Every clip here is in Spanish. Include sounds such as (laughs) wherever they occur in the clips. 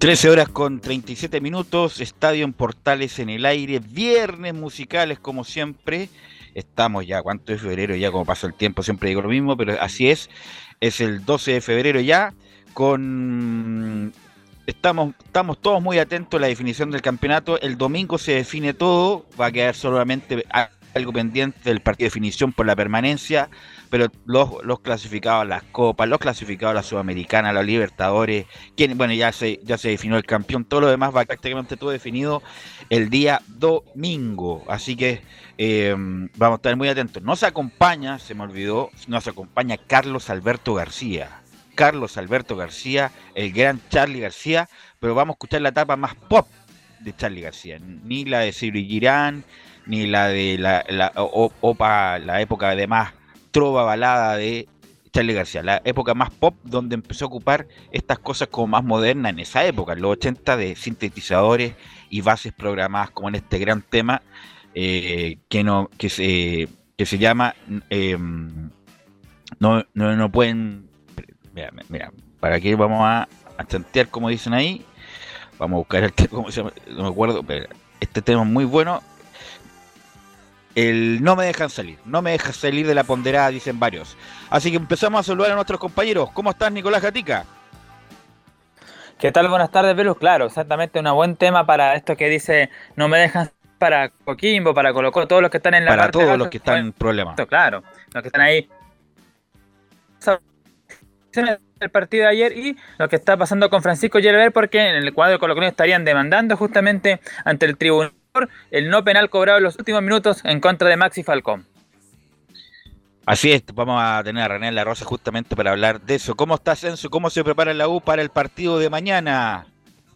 13 horas con 37 minutos, Estadio en Portales en el aire, viernes musicales como siempre. Estamos ya, ¿cuánto es febrero? Ya como pasó el tiempo, siempre digo lo mismo, pero así es. Es el 12 de febrero ya, con... Estamos, estamos todos muy atentos a la definición del campeonato. El domingo se define todo, va a quedar solamente algo pendiente del partido de definición por la permanencia pero los, clasificados a las copas, los clasificados a la Sudamericana, a los Libertadores, quien, bueno, ya se, ya se definió el campeón, todo lo demás va prácticamente todo definido el día domingo. Así que eh, vamos a estar muy atentos. Nos acompaña, se me olvidó, nos acompaña Carlos Alberto García. Carlos Alberto García, el gran Charlie García, pero vamos a escuchar la etapa más pop de Charlie García, ni la de Siri Girán, ni la de la, la, opa, la época de más trova balada de Charlie García, la época más pop donde empezó a ocupar estas cosas como más modernas en esa época, en los 80 de sintetizadores y bases programadas como en este gran tema eh, que no que se que se llama em, no, no, no, pueden mira, mira, para aquí vamos a, a chantear como dicen ahí vamos a buscar el tema, no me acuerdo pero este tema es muy bueno el no me dejan salir, no me dejan salir de la ponderada, dicen varios. Así que empezamos a saludar a nuestros compañeros. ¿Cómo estás, Nicolás Gatica? ¿Qué tal? Buenas tardes, Velus. Claro, exactamente, un buen tema para esto que dice no me dejan para Coquimbo, para Colocó, todos los que están en la Para todos los que están en problemas. Claro, los que están ahí. El partido de ayer y lo que está pasando con Francisco Yerber, porque en el cuadro de Colo estarían demandando justamente ante el tribunal el no penal cobrado en los últimos minutos en contra de Maxi Falcón. Así es, vamos a tener a René La Rosa justamente para hablar de eso. ¿Cómo está Censo? ¿Cómo se prepara la U para el partido de mañana?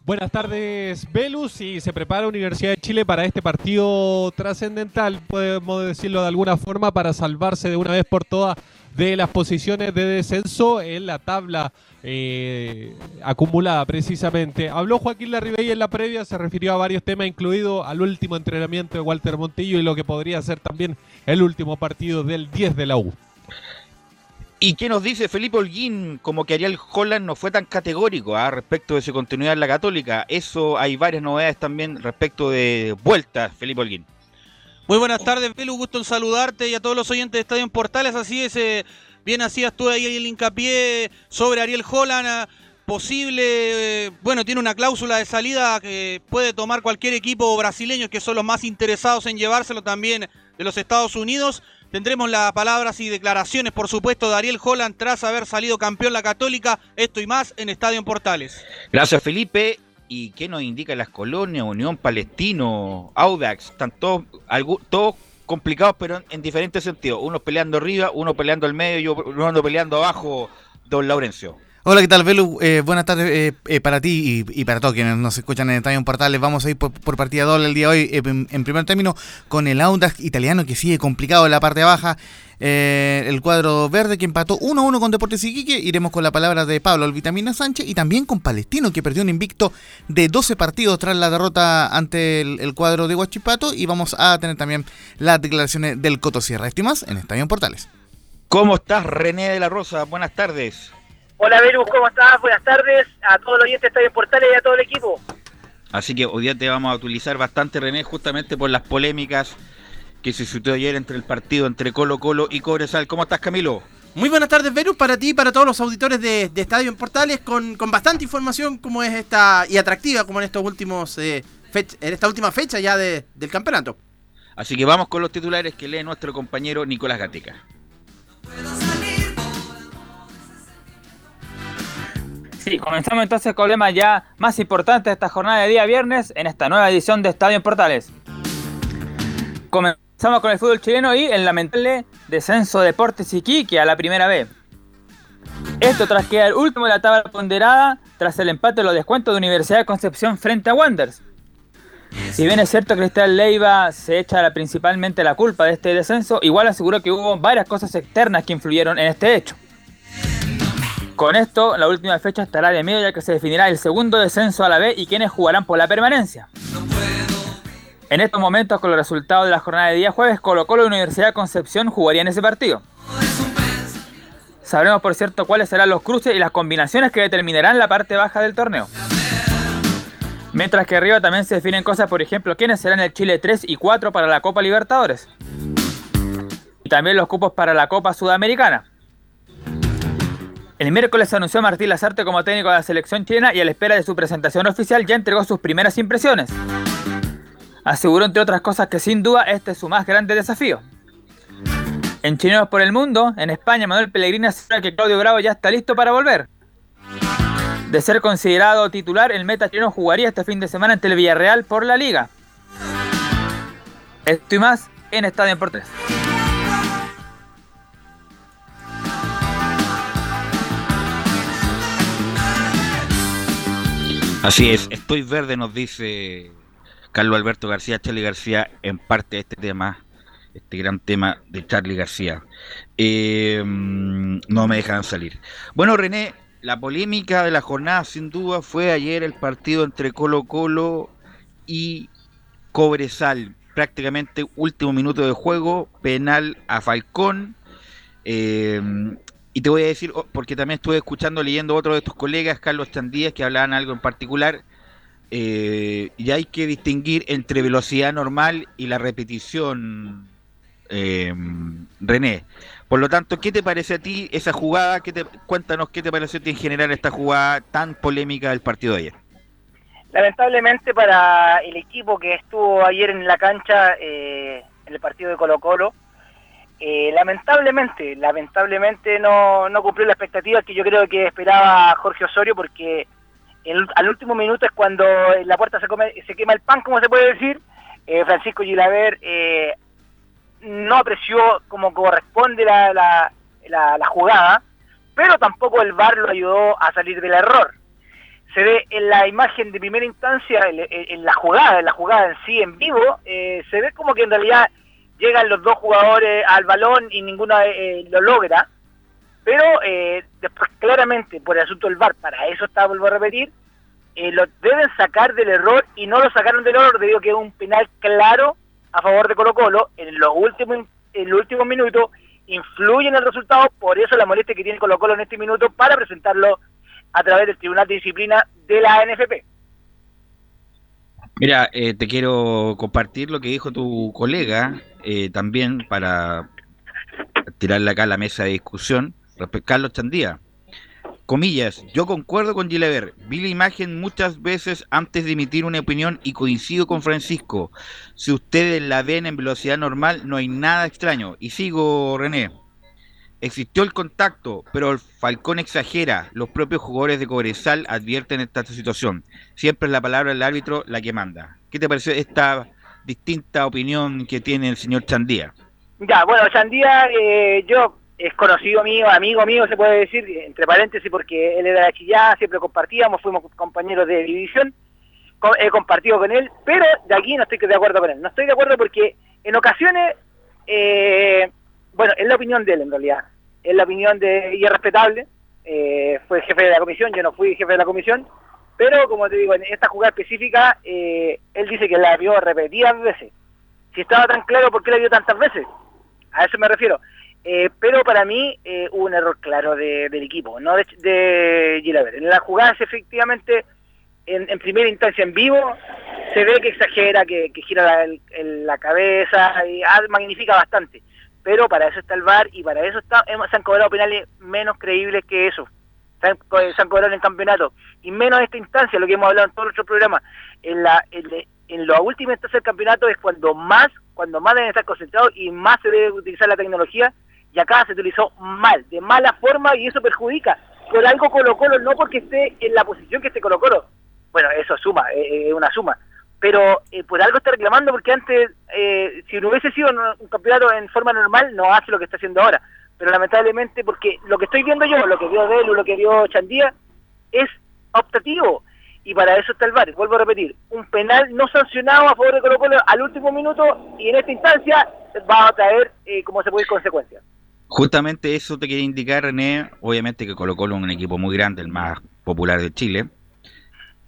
Buenas tardes, Velus, y se prepara Universidad de Chile para este partido trascendental, podemos decirlo de alguna forma, para salvarse de una vez por todas de las posiciones de descenso en la tabla eh, acumulada precisamente. Habló Joaquín Larribey en la previa, se refirió a varios temas, incluido al último entrenamiento de Walter Montillo y lo que podría ser también el último partido del 10 de la U. ¿Y qué nos dice Felipe Holguín? Como que Ariel Holland no fue tan categórico ¿ah? respecto de su continuidad en la Católica. Eso hay varias novedades también respecto de vuelta, Felipe Holguín. Muy buenas tardes, Belu. Gusto en saludarte y a todos los oyentes de Estadio en Portales. Así es, eh, Bien hacías tú ahí el hincapié sobre Ariel Holland, posible, bueno, tiene una cláusula de salida que puede tomar cualquier equipo brasileño que son los más interesados en llevárselo también de los Estados Unidos. Tendremos las palabras y declaraciones, por supuesto, de Ariel Holland tras haber salido campeón la Católica. Esto y más en Estadio en Portales. Gracias, Felipe. ¿Y qué nos indica las colonias? Unión Palestino, Audax, están todos, todos complicados, pero en, diferentes sentidos. Unos peleando arriba, uno peleando al medio y uno peleando abajo, don Laurencio. Hola, ¿qué tal, Velu? Eh, buenas tardes eh, eh, para ti y, para todos quienes nos escuchan en Estadio Portales. Vamos a ir por, partida doble el día de hoy, en, primer término, con el Audax italiano que sigue complicado en la parte baja. el cuadro verde que empató 1-1 con Deportes Iquique. Iremos con la palabra de Pablo Vitamina Sánchez y también con Palestino que perdió un invicto de 12 partidos tras la derrota ante el, cuadro de Huachipato. Y vamos a tener también las declaraciones del Coto Sierra. Esto más en Estadio Portales. ¿Cómo estás, René de la Rosa? Buenas tardes. Hola Verus, ¿cómo estás? Buenas tardes a todos los oyentes de Estadio Portales y a todo el equipo. Así que hoy día te vamos a utilizar bastante, René, justamente por las polémicas que se suscitó ayer entre el partido entre Colo Colo y Cobresal. ¿Cómo estás, Camilo? Muy buenas tardes, Verus, para ti y para todos los auditores de, Estadio en Portales, con, bastante información como es esta y atractiva como en estos últimos eh, en esta última fecha ya del campeonato. Así que vamos con los titulares que lee nuestro compañero Nicolás Gatica. Sí, comenzamos entonces con el tema ya más importante de esta jornada de día viernes en esta nueva edición de Estadio en Portales. Comenzamos con el fútbol chileno y el lamentable descenso de Deportes Iquique a la primera vez. Esto tras quedar último de la tabla ponderada tras el empate de los descuentos de Universidad de Concepción frente a Wanderers. Si bien es cierto que Cristal Leiva se echa principalmente la culpa de este descenso, igual aseguró que hubo varias cosas externas que influyeron en este hecho. Con esto, la última fecha estará de medio ya que se definirá el segundo descenso a la B y quienes jugarán por la permanencia. En estos momentos, con los resultados de la jornada de día jueves, Colo Colo y Universidad de Concepción jugarían ese partido. Sabremos, por cierto, cuáles serán los cruces y las combinaciones que determinarán la parte baja del torneo. Mientras que arriba también se definen cosas, por ejemplo, quiénes serán el Chile 3 y 4 para la Copa Libertadores. Y también los cupos para la Copa Sudamericana. El miércoles anunció Martín Lazarte como técnico de la selección chilena y a la espera de su presentación oficial ya entregó sus primeras impresiones. Aseguró entre otras cosas que sin duda este es su más grande desafío. En Chineros por el Mundo, en España, Manuel Pellegrini asegura que Claudio Bravo ya está listo para volver. De ser considerado titular, el meta chileno jugaría este fin de semana ante el Villarreal por la Liga. Esto y más en Estadio por Así es, estoy verde, nos dice Carlos Alberto García, Charlie García, en parte de este tema, este gran tema de Charlie García. Eh, no me dejan salir. Bueno, René, la polémica de la jornada sin duda fue ayer el partido entre Colo Colo y Cobresal. Prácticamente último minuto de juego, penal a Falcón. Eh, y te voy a decir, porque también estuve escuchando, leyendo otro de tus colegas, Carlos Chandías, que hablaban algo en particular, eh, y hay que distinguir entre velocidad normal y la repetición, eh, René. Por lo tanto, ¿qué te parece a ti esa jugada? ¿Qué te, cuéntanos qué te pareció a ti en general esta jugada tan polémica del partido de ayer. Lamentablemente para el equipo que estuvo ayer en la cancha, eh, en el partido de Colo Colo, eh, lamentablemente, lamentablemente no, no cumplió la expectativa que yo creo que esperaba Jorge Osorio porque al último minuto es cuando la puerta se, come, se quema el pan, como se puede decir. Eh, Francisco Gilaver eh, no apreció como corresponde la, la, la, jugada, pero tampoco el VAR lo ayudó a salir del error. Se ve en la imagen de primera instancia, en, la jugada, en la jugada en sí, en vivo, se ve como que en realidad llegan los dos jugadores al balón y ninguno eh, lo logra, pero eh, después claramente por el asunto del VAR, para eso está, vuelvo a repetir, eh, lo deben sacar del error y no lo sacaron del error debido a que es un penal claro a favor de Colo Colo en los últimos en los últimos minutos influye en el resultado, por eso la molestia que tiene Colo Colo en este minuto para presentarlo a través del Tribunal de Disciplina de la NFP. Mira, eh, te quiero compartir lo que dijo tu colega eh, también para tirarle acá a la mesa de discusión. Carlos Chandía. Comillas, yo concuerdo con Gilever. Vi la imagen muchas veces antes de emitir una opinión y coincido con Francisco. Si ustedes la ven en velocidad normal, no hay nada extraño. Y sigo, René. Existió el contacto, pero el Falcón exagera. Los propios jugadores de Cobresal advierten esta situación. Siempre es la palabra del árbitro la que manda. ¿Qué te pareció esta distinta opinión que tiene el señor Chandía? Ya, bueno, Chandía, eh, yo es conocido mío, amigo mío, se puede decir, entre paréntesis, porque él era de Chillán, siempre compartíamos, fuimos compañeros de división, he compartido con él, pero de aquí no estoy de acuerdo con él. No estoy de acuerdo porque en ocasiones, eh, bueno, es la opinión de él en realidad, es la opinión de, y es respetable, eh, fue jefe de la comisión, yo no fui jefe de la comisión, pero como te digo, en esta jugada específica, eh, él dice que la vio repetidas veces. Si estaba tan claro, ¿por qué la vio tantas veces? A eso me refiero. Eh, pero para mí hubo un error claro del equipo, no de, de En las jugadas, efectivamente, en, primera instancia en vivo, se ve que exagera, que, gira la, cabeza y ah, magnifica bastante. Pero para eso está el VAR y para eso está, se han cobrado penales menos creíbles que eso. Se han, cobrado en el campeonato. Y menos en esta instancia, lo que hemos hablado en todos los otros programas. En la, en, en la última instancia del campeonato es cuando más, cuando más deben estar concentrados y más se debe utilizar la tecnología y acá se utilizó mal, de mala forma y eso perjudica. Por algo Colo Colo, no porque esté en la posición que esté Colo Colo, bueno, eso suma, es una suma, pero eh, por algo está reclamando porque antes, eh, si no hubiese sido un campeonato en forma normal, no hace lo que está haciendo ahora. Pero lamentablemente, porque lo que estoy viendo yo, lo que vio Delu, lo que vio Chandía, es optativo. Y para eso está el VAR. Vuelvo a repetir, un penal no sancionado a favor de Colo Colo al último minuto y en esta instancia va a traer, eh, como se puede consecuencias. Justamente eso te quería indicar, René. Obviamente que Colo Colo es un equipo muy grande, el más popular de Chile.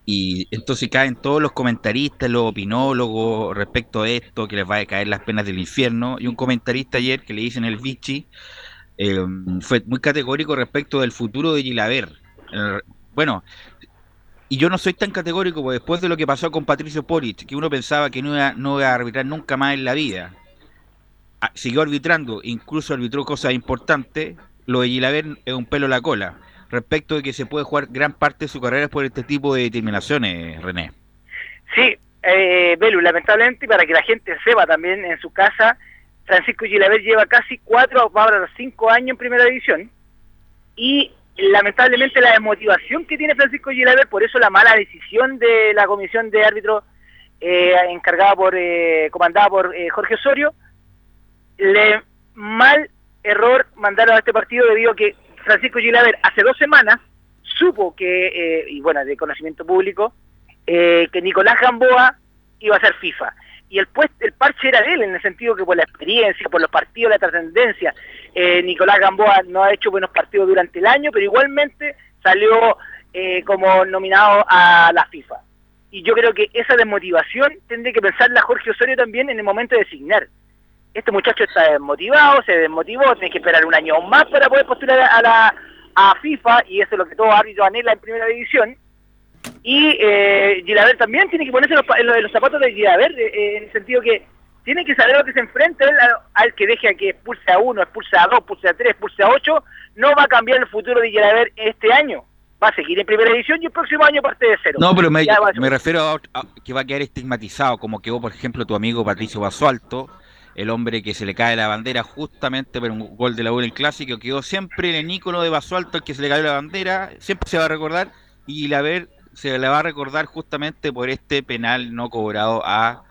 Y entonces caen todos los comentaristas, los opinólogos respecto a esto, que les va a caer las penas del infierno. Y un comentarista ayer que le dicen el Vichy eh, fue muy categórico respecto del futuro de Gilaver. Eh, bueno, y yo no soy tan categórico porque después de lo que pasó con Patricio Polich, que uno pensaba que no iba, no iba a arbitrar nunca más en la vida, Ah, siguió arbitrando, incluso arbitró cosas importantes, lo de Gilaver es un pelo a la cola, respecto de que se puede jugar gran parte de su carrera por este tipo de determinaciones, René. Sí, eh, Belu, lamentablemente, para que la gente sepa también en su casa, Francisco Gilaver lleva casi cuatro, ahora cinco años en primera división, y lamentablemente la desmotivación que tiene Francisco Gilaver, por eso la mala decisión de la comisión de árbitros eh, encargada por, eh, comandada por eh, Jorge Osorio, le mal error mandaron a este partido debido a que Francisco Gilaver hace dos semanas supo que, eh, y bueno, de conocimiento público, eh, que Nicolás Gamboa iba a ser FIFA. Y el, el parche era de él, en el sentido que por la experiencia, por los partidos, la trascendencia, eh, Nicolás Gamboa no ha hecho buenos partidos durante el año, pero igualmente salió como nominado a la FIFA. Y yo creo que esa desmotivación tendría que pensarla Jorge Osorio también en el momento de designar este muchacho está desmotivado, se desmotivó, tiene que esperar un año más para poder postular a la a FIFA, y eso es lo que todo árbitro anhela en primera división. Y eh, Gilaver también tiene que ponerse los, los, zapatos de Gilaver, eh, en el sentido que tiene que saber lo que se enfrenta él al, que deje a que expulse a uno, expulse a dos, expulse a tres, expulse a ocho, no va a cambiar el futuro de Gilaver este año. Va a seguir en primera división y el próximo año parte de cero. No, pero me, refiero a, a, que va a quedar estigmatizado, como quedó, por ejemplo, tu amigo Patricio Basualto, el hombre que se le cae la bandera justamente por un gol de la U en clásico, quedó siempre en el ícono de Basualto, el que se le cayó la bandera, siempre se va a recordar, y la ver se le va a recordar justamente por este penal no cobrado a,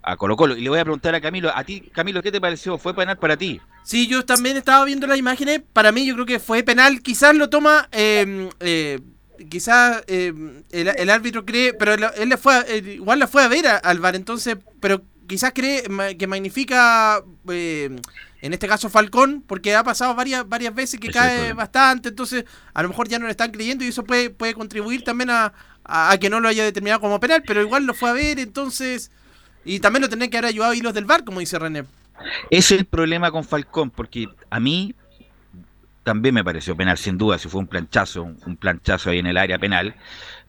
a Colo Colo. Y le voy a preguntar a Camilo, a ti, Camilo, ¿qué te pareció? ¿Fue penal para ti? Sí, yo también estaba viendo las imágenes, para mí yo creo que fue penal, quizás lo toma... Eh, eh, quizás eh, el, árbitro cree, pero él le fue igual la fue a ver al VAR, entonces, pero quizás cree que magnifica, eh, en este caso Falcón, porque ha pasado varias, varias veces que cae bastante, entonces a lo mejor ya no le están creyendo y eso puede, puede contribuir también a, que no lo haya determinado como penal, pero igual lo fue a ver, entonces... Y también lo tendría que haber ayudado hilos del bar, como dice René. Ese es el problema con Falcón, porque a mí también me pareció penal, sin duda, si fue un planchazo, un planchazo ahí en el área penal,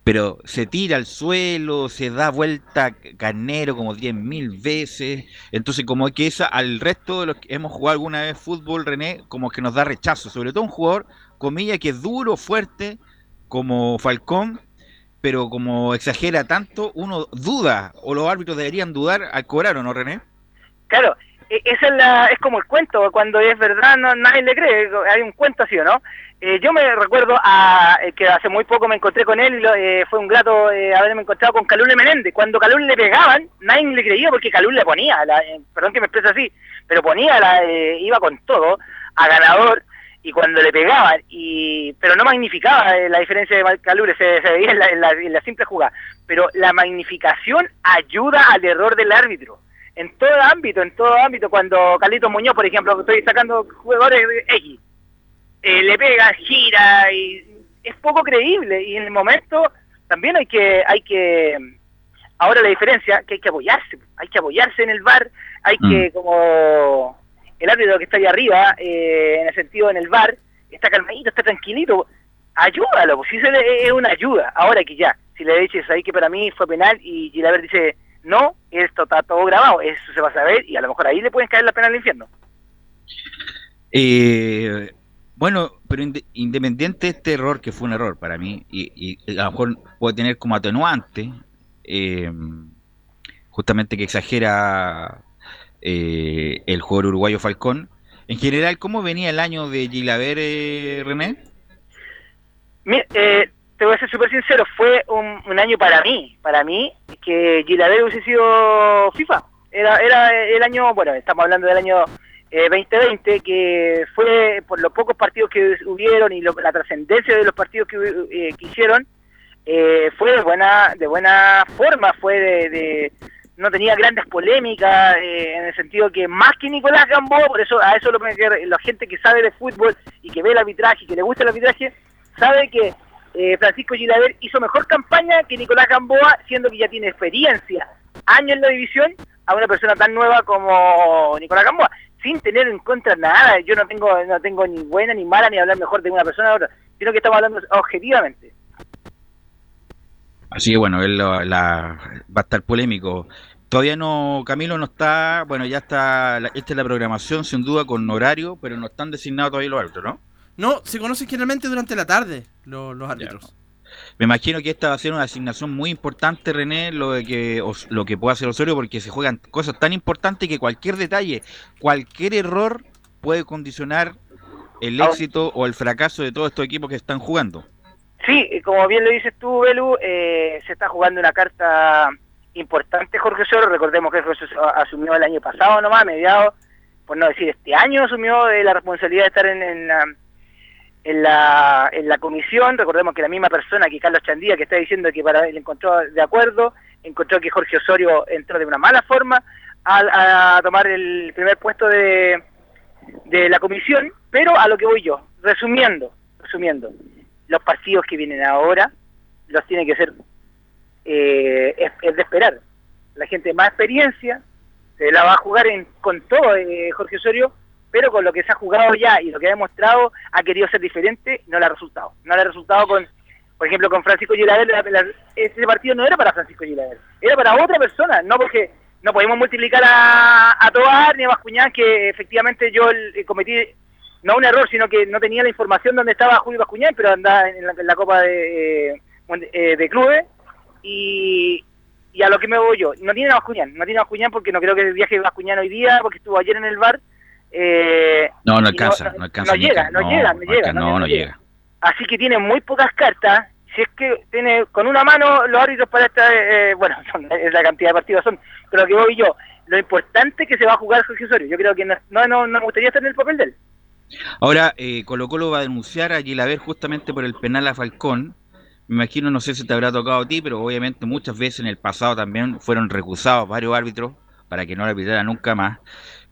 pero se tira al suelo, se da vuelta carnero como 10.000 veces, entonces como que esa al resto de los que hemos jugado alguna vez fútbol, René, como que nos da rechazo, sobre todo un jugador, comilla, que es duro, fuerte, como Falcón, pero como exagera tanto, uno duda, o los árbitros deberían dudar al cobrar, ¿o no, René? Claro, esa es, la, es como el cuento, cuando es verdad nadie le cree, hay un cuento así, ¿o no? Eh, yo me recuerdo a, eh, que hace muy poco me encontré con él eh, fue un grato eh, haberme encontrado con Calul Menéndez. Cuando Calul le pegaban, nadie le creía porque Calul le ponía, la- eh, perdón que me exprese así, pero ponía, la, eh, iba con todo a ganador y cuando le pegaban, y pero no magnificaba eh, la diferencia de Calul, se, veía en la, en en la simple jugada, pero la magnificación ayuda al error del árbitro en todo ámbito, en todo ámbito, cuando Carlitos Muñoz, por ejemplo, estoy sacando jugadores X, eh, le pega, gira y es poco creíble y en el momento también hay que hay que ahora la diferencia que hay que apoyarse, hay que apoyarse en el bar, hay que como el árbitro que está ahí arriba, eh, en el sentido en el bar, está calmadito, está tranquilito, ayúdalo, pues si eso le- es una ayuda, ahora que ya, si le dices ahí que para mí fue penal y Gilaver dice no, esto está todo grabado, eso se va a saber y a lo mejor ahí le pueden caer la pena al infierno. Eh, bueno, pero inde- independiente de este error, que fue un error para mí, y, y a lo mejor puede tener como atenuante, eh, justamente que exagera eh, el jugador uruguayo Falcón. En general, ¿cómo venía el año de Gilaver, eh, René? Mira, eh, te voy a ser súper sincero, fue un, año para mí, para mí, que Gilaver hubiese sido FIFA. Era, era el año, bueno, estamos hablando del año eh, 2020, que fue por los pocos partidos que hubieron y lo- la trascendencia de los partidos que, eh, que hicieron, eh, fue de buena, de buena forma, fue de, de- no tenía grandes polémicas, eh, en el sentido que más que Nicolás Gamboa, por eso a eso lo que la gente que sabe de fútbol y que ve el arbitraje y que le gusta el arbitraje, sabe que eh, Francisco Gilaver hizo mejor campaña que Nicolás Gamboa, siendo que ya tiene experiencia, años en la división, a una persona tan nueva como Nicolás Gamboa, sin tener en contra nada. Yo no tengo no tengo ni buena ni mala ni hablar mejor de una persona a otra, sino que estamos hablando objetivamente. Así que bueno, él lo- la, va a estar polémico. Todavía no, Camilo no está, bueno, ya está, la- esta es la programación sin duda con horario, pero no están designados todavía los árbitros, ¿no? No, se conocen generalmente durante la tarde los, los árbitros. Me imagino que esta va a ser una asignación muy importante, René, lo de que Os- lo que puede hacer Osorio, porque se juegan cosas tan importantes que cualquier detalle, cualquier error puede condicionar el Ah. éxito o el fracaso de todos estos equipos que están jugando. Sí, como bien lo dices tú, Belu, eh, se está jugando una carta importante Jorge Soro. Recordemos que Jorge Soro asumió el año pasado nomás, a mediados, por no decir este año, asumió eh, la responsabilidad de estar en, en la, en, la, en la comisión. Recordemos que la misma persona que Carlos Chandía, que está diciendo que para él encontró de acuerdo, encontró que Jorge Osorio entró de una mala forma a, a tomar el primer puesto de, de la comisión, pero a lo que voy yo, resumiendo, resumiendo, los partidos que vienen ahora los tiene que ser eh, es, de esperar. La gente de más experiencia se la va a jugar con todo eh, Jorge Osorio, pero con lo que se ha jugado ya y lo que ha demostrado ha querido ser diferente, no le ha resultado. No le ha resultado con, por ejemplo, con Francisco la- ese partido no era para Francisco Gilaver, era para otra persona, no porque no podemos multiplicar a, a Tobar ni a Bascuñán, que efectivamente yo eh, cometí no un error, sino que no tenía la información donde estaba Julio Bascuñán, pero andaba en la, en la Copa de, eh, eh, de Clubes. Y, y a lo que me voy yo, no tiene Bascuñán, no tiene Bascuñán porque no creo que viaje Bascuñán hoy día, porque estuvo ayer en el bar. Eh, No, no alcanza, no, alcanza. no llega, no llega, no llega, no, llega. Así que tiene muy pocas cartas. Si es que tiene con una mano los árbitros para esta, eh, bueno, (laughs) son, es la cantidad de partidos son, pero lo que voy yo, lo importante que se va a jugar Jorge Osorio. Yo creo que no, no, no, me gustaría estar en el papel de él. Ahora, eh, Colo Colo va a denunciar a Gilaver justamente por el penal a Falcón. Me imagino, no sé si te habrá tocado a ti, pero obviamente muchas veces en el pasado también fueron recusados varios árbitros para que no le arbitrara nunca más.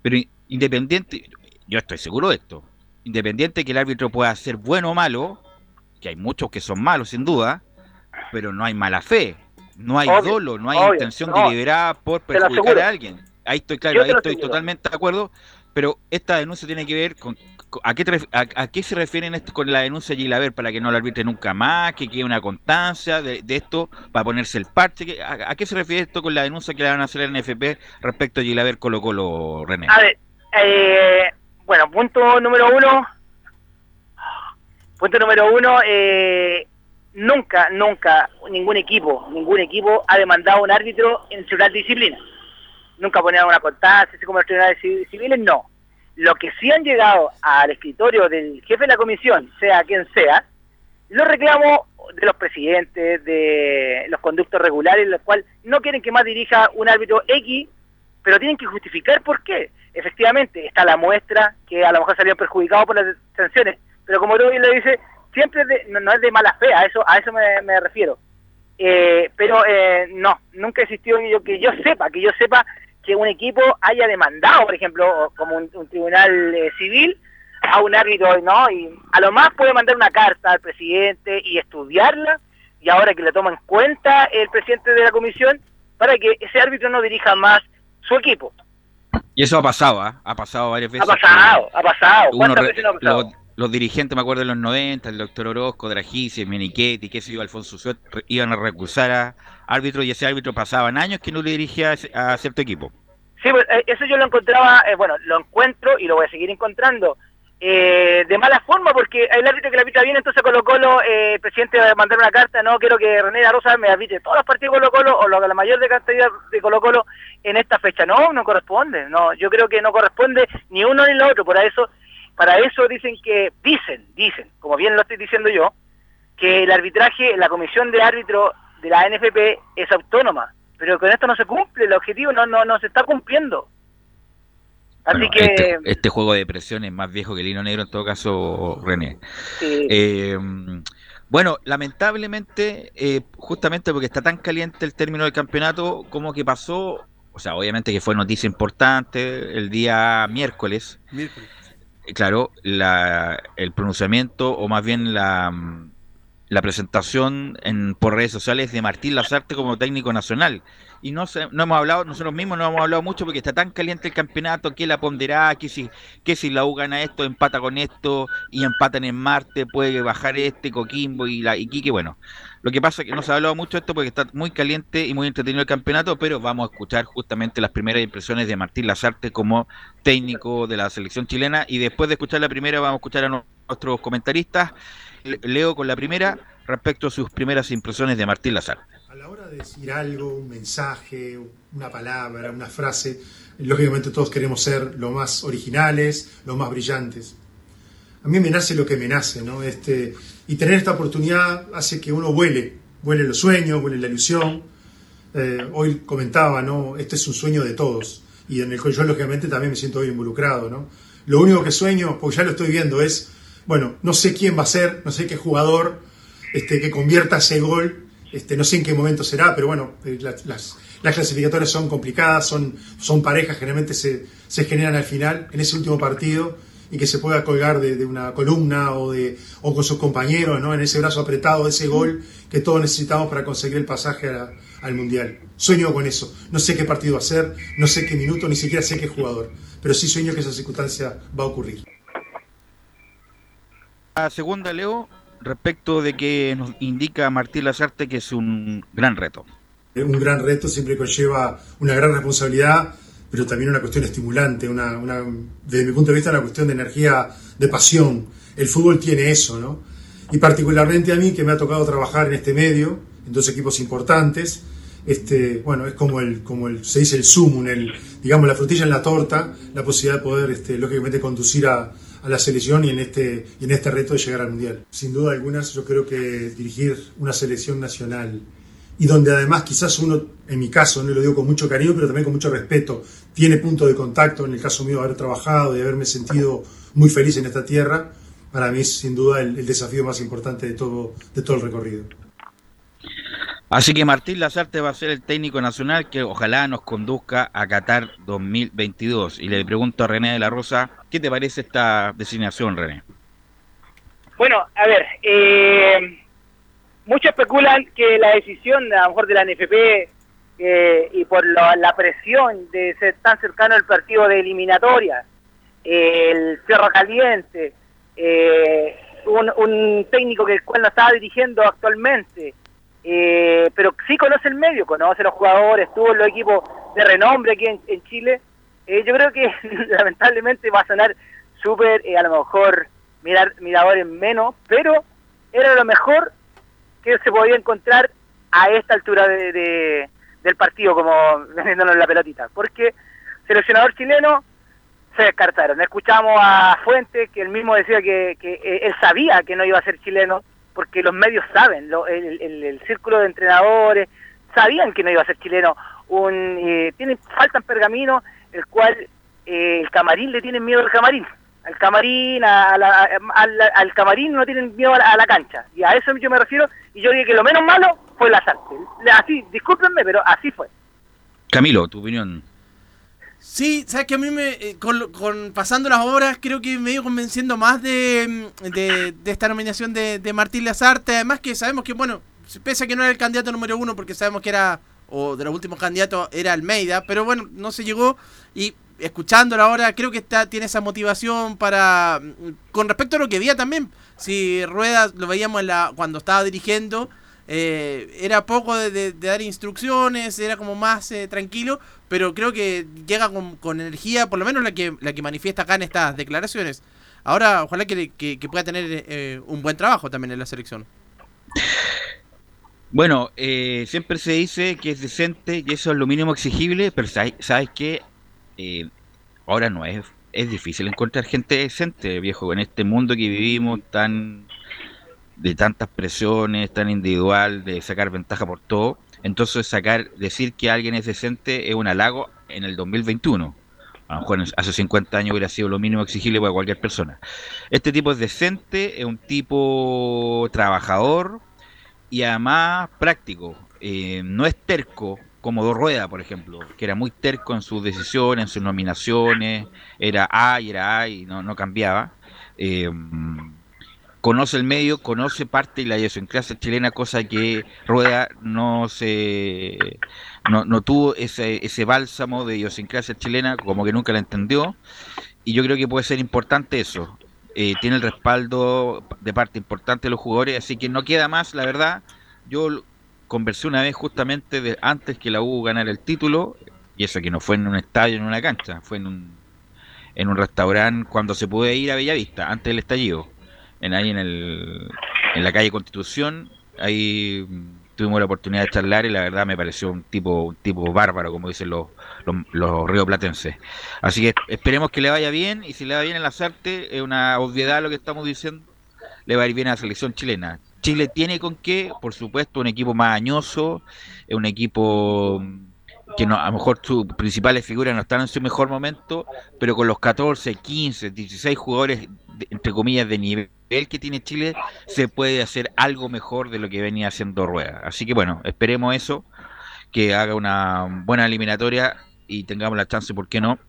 Pero independiente, yo estoy seguro de esto, independiente que el árbitro pueda ser bueno o malo, que hay muchos que son malos sin duda, pero no hay mala fe, no hay Obvio, dolo, no hay obvio, intención no, deliberada por perjudicar a alguien. Ahí estoy claro, ahí estoy totalmente de acuerdo, pero esta denuncia tiene que ver con, ¿A qué, a, qué se refieren esto con la denuncia de Gilaver para que no lo arbitre nunca más, que quede una constancia de, esto para ponerse el parche? A, qué se refiere esto con la denuncia que le van a hacer al NFP respecto a Gilaver Colo Colo, René? A ver, eh, bueno, punto número uno, punto número uno, eh, nunca, nunca ningún equipo, ningún equipo ha demandado un árbitro en su disciplina. Nunca ponían una constancia, así como los tribunales civiles, no lo que sí han llegado al escritorio del jefe de la comisión, sea quien sea, los reclamos de los presidentes, de los conductos regulares, los cuales no quieren que más dirija un árbitro X, pero tienen que justificar por qué. Efectivamente, está la muestra que a lo mejor salió perjudicado por las sanciones, pero como tú bien lo dices, siempre no, es de mala fe, a eso, a eso me, refiero. Eh, pero eh, no, nunca existió yo, que yo sepa, que yo sepa que un equipo haya demandado, por ejemplo, como un, tribunal eh, civil, a un árbitro, ¿no? Y a lo más puede mandar una carta al presidente y estudiarla, y ahora que le toma en cuenta el presidente de la comisión, para que ese árbitro no dirija más su equipo. Y eso ha pasado, ¿ah? ha pasado varias veces. Ha pasado, ha pasado. ¿Cuántas veces no ha pasado? Los, dirigentes, me acuerdo, en los 90, el doctor Orozco, Dragici, Menichetti, qué sé yo, Alfonso Suet, iban a recusar a árbitro y ese árbitro pasaban años que no le dirigía a cierto equipo. Sí, pues, eh, eso yo lo encontraba, eh, bueno, lo encuentro y lo voy a seguir encontrando. Eh, de mala forma, porque el árbitro que la arbitra bien, entonces Colo Colo, el presidente va a mandar una carta, no quiero que René Rosa me arbitre todos los partidos de Colo Colo o la mayor de cantidad de Colo Colo en esta fecha. No, no corresponde, no, yo creo que no corresponde ni uno ni lo otro, por eso, para eso dicen que, dicen, dicen, como bien lo estoy diciendo yo, que el arbitraje, la comisión de árbitro de la NFP es autónoma, pero con esto no se cumple, el objetivo no, no, no se está cumpliendo. Así que... Este, este, juego de presión es más viejo que el hino negro en todo caso, René. Eh, bueno, lamentablemente, eh, justamente porque está tan caliente el término del campeonato, como que pasó, o sea, obviamente que fue noticia importante el día miércoles. Miércoles. Claro, la, el pronunciamiento, o más bien la la presentación en, por redes sociales de Martín Lazarte como técnico nacional. Y no, no hemos hablado, nosotros mismos no hemos hablado mucho porque está tan caliente el campeonato, que la ponderá, que si, que si la U gana esto, empata con esto, y empatan en Marte, puede bajar este, Coquimbo y la Iquique, bueno. Lo que pasa es que no se ha hablado mucho de esto porque está muy caliente y muy entretenido el campeonato, pero vamos a escuchar justamente las primeras impresiones de Martín Lazarte como técnico de la selección chilena y después de escuchar la primera vamos a escuchar a nuestros comentaristas leo con la primera respecto a sus primeras impresiones de Martín Lazar. A la hora de decir algo, un mensaje, una palabra, una frase, lógicamente todos queremos ser lo más originales, lo más brillantes. A mí me nace lo que me nace, ¿no? Este, y tener esta oportunidad hace que uno vuele, vuele los sueños, vuele la ilusión. Eh, hoy comentaba, ¿no? Este es un sueño de todos y en el cual yo lógicamente también me siento hoy involucrado, ¿no? Lo único que sueño, porque ya lo estoy viendo, es bueno, no sé quién va a ser, no sé qué jugador este, que convierta ese gol, este, no sé en qué momento será, pero bueno, eh, las, las, clasificatorias son complicadas, son, son parejas, generalmente se, se, generan al final, en ese último partido, y que se pueda colgar de, una columna o, de, o con sus compañeros, ¿no? en ese brazo apretado, ese gol que todos necesitamos para conseguir el pasaje al Mundial. Sueño con eso. No sé qué partido va a ser, no sé qué minuto, ni siquiera sé qué jugador, pero sí sueño que esa circunstancia va a ocurrir. La segunda, Leo, respecto de que nos indica Martín Lazarte que es un gran reto. Un gran reto siempre conlleva una gran responsabilidad, pero también una cuestión estimulante, una, desde mi punto de vista una cuestión de energía, de pasión. El fútbol tiene eso, ¿no? Y particularmente a mí, que me ha tocado trabajar en este medio, en dos equipos importantes, este, bueno, es como el, como el, se dice el zoom, el, digamos, la frutilla en la torta, la posibilidad de poder, este, lógicamente, conducir a, a la selección y en este, y en este reto de llegar al Mundial. Sin duda algunas, yo creo que dirigir una selección nacional y donde además quizás uno, en mi caso, no lo digo con mucho cariño, pero también con mucho respeto, tiene punto de contacto, en el caso mío, haber trabajado, y haberme sentido muy feliz en esta tierra, para mí es sin duda el, el desafío más importante de todo, de todo el recorrido. Así que Martín Lazarte va a ser el técnico nacional que ojalá nos conduzca a Qatar 2022. Y le pregunto a René de la Rosa, ¿qué te parece esta designación, René? Bueno, a ver, eh, muchos especulan que la decisión a lo mejor de la NFP eh, y por la presión de ser tan cercano al partido de eliminatoria el Cerro Caliente, eh, un, un, técnico que el cual no estaba dirigiendo actualmente, eh, pero sí conoce el medio, conoce los jugadores, estuvo en los equipos de renombre aquí en, Chile. Eh, yo creo que (laughs) lamentablemente va a sonar súper, a lo mejor, mirar, miradores menos, pero era lo mejor que se podía encontrar a esta altura de, del partido, como (laughs) vendiéndonos la pelotita. Porque seleccionador chileno se descartaron. Escuchamos a Fuentes que él mismo decía que, que eh, él sabía que no iba a ser chileno, porque los medios saben, el, círculo de entrenadores sabían que no iba a ser chileno. Un, eh, tienen, faltan pergaminos, el cual eh, el camarín le tienen miedo al camarín. Al camarín, a al camarín no tienen miedo a la, cancha. Y a eso yo me refiero. Y yo dije que lo menos malo fue la artes. Así, discúlpenme, pero así fue. Camilo, tu opinión. Sí, sabes que a mí me, eh, con, pasando las horas, creo que me ido convenciendo más de, de, esta nominación de, de, Martín Lazarte. Además que sabemos que, bueno, pese a que no era el candidato número uno, porque sabemos que era, o de los últimos candidatos era Almeida, pero bueno, no se llegó. Y escuchándolo ahora, creo que está, tiene esa motivación para, con respecto a lo que veía también. Si Rueda lo veíamos en la, cuando estaba dirigiendo, eh, era poco de, dar instrucciones, era como más eh, tranquilo, pero creo que llega con, energía, por lo menos la que, la que manifiesta acá en estas declaraciones. Ahora, ojalá que, pueda tener eh, un buen trabajo también en la selección. Bueno, eh, siempre se dice que es decente y eso es lo mínimo exigible, pero sabes que eh, ahora no es, es difícil encontrar gente decente, viejo, en este mundo que vivimos tan de tantas presiones, tan individual, de sacar ventaja por todo. Entonces sacar, decir que alguien es decente es un halago en el 2021. A lo mejor hace 50 años hubiera sido lo mínimo exigible para cualquier persona. Este tipo es decente, es un tipo trabajador y además práctico. Eh, no es terco como Dos Rueda, por ejemplo, que era muy terco en sus decisiones, en sus nominaciones, era A y era A y no, no cambiaba. Eh, conoce el medio, conoce parte de la idiosincrasia chilena, cosa que Rueda no se no, tuvo ese, ese bálsamo de idiosincrasia chilena, como que nunca la entendió, y yo creo que puede ser importante eso. Eh, tiene el respaldo de parte importante de los jugadores, así que no queda más, la verdad. Yo conversé una vez justamente antes que la U ganara el título, y eso que no fue en un estadio, en una cancha, fue en un, en un restaurante cuando se puede ir a Bellavista, antes del estallido en ahí en, el, en la calle Constitución. Ahí tuvimos la oportunidad de charlar y la verdad me pareció un tipo un tipo bárbaro, como dicen los, los, río platenses. Así que esperemos que le vaya bien y si le va bien en las es una obviedad lo que estamos diciendo, le va a ir bien a la selección chilena. Chile tiene con qué, por supuesto, un equipo más añoso, un equipo que no, a lo mejor sus principales figuras no están en su mejor momento, pero con los 14, 15, 16 jugadores, entre comillas, de nivel que tiene Chile, se puede hacer algo mejor de lo que venía haciendo Rueda. Así que bueno, esperemos eso, que haga una buena eliminatoria y tengamos la chance, ¿por qué no?,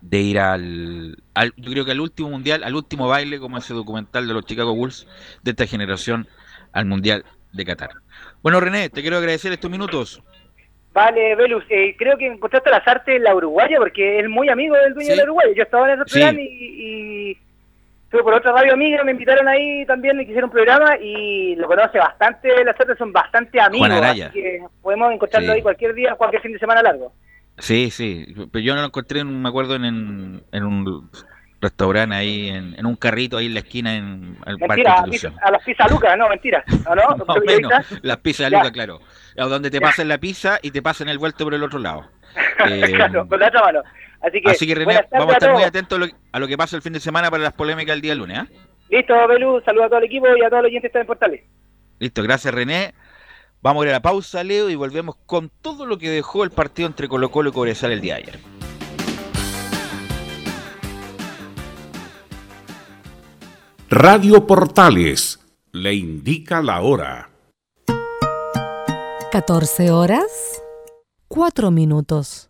de ir al, al, yo creo que al último mundial, al último baile, como ese documental de los Chicago Bulls de esta generación, al mundial de Qatar. Bueno, René, te quiero agradecer estos minutos. Vale, Velus, eh, creo que encontraste las artes en la Uruguaya porque es muy amigo del dueño de la Uruguaya. Yo estaba en ese programa y, estuve por otra radio amiga, me invitaron ahí también y quisieron un programa y lo conoce bastante, las artes son bastante amigos, así que podemos encontrarlo ahí cualquier día, cualquier fin de semana largo. Sí, sí, pero yo no lo encontré, me acuerdo, en, en un restaurante ahí, en, un carrito ahí en la esquina en el mentira, Parque a, a las pizzas Lucas, no, mentira. ¿no? no, (laughs) las pizzas Lucas, claro. Donde te pasan la pizza y te pasan el vuelto por el otro lado. (laughs) Eh, (laughs) claro, con la otra mano. Así que, así que René, vamos a estar muy atentos a lo, que pasa el fin de semana para las polémicas el día lunes. ¿eh? Listo, Belu, saludos a todo el equipo y a todos los oyentes de Portales. Listo, gracias René. Vamos a ir a la pausa, Leo, y volvemos con todo lo que dejó el partido entre Colo Colo y Cobresal el día de ayer. Radio Portales le indica la hora. 14 horas, 4 minutos.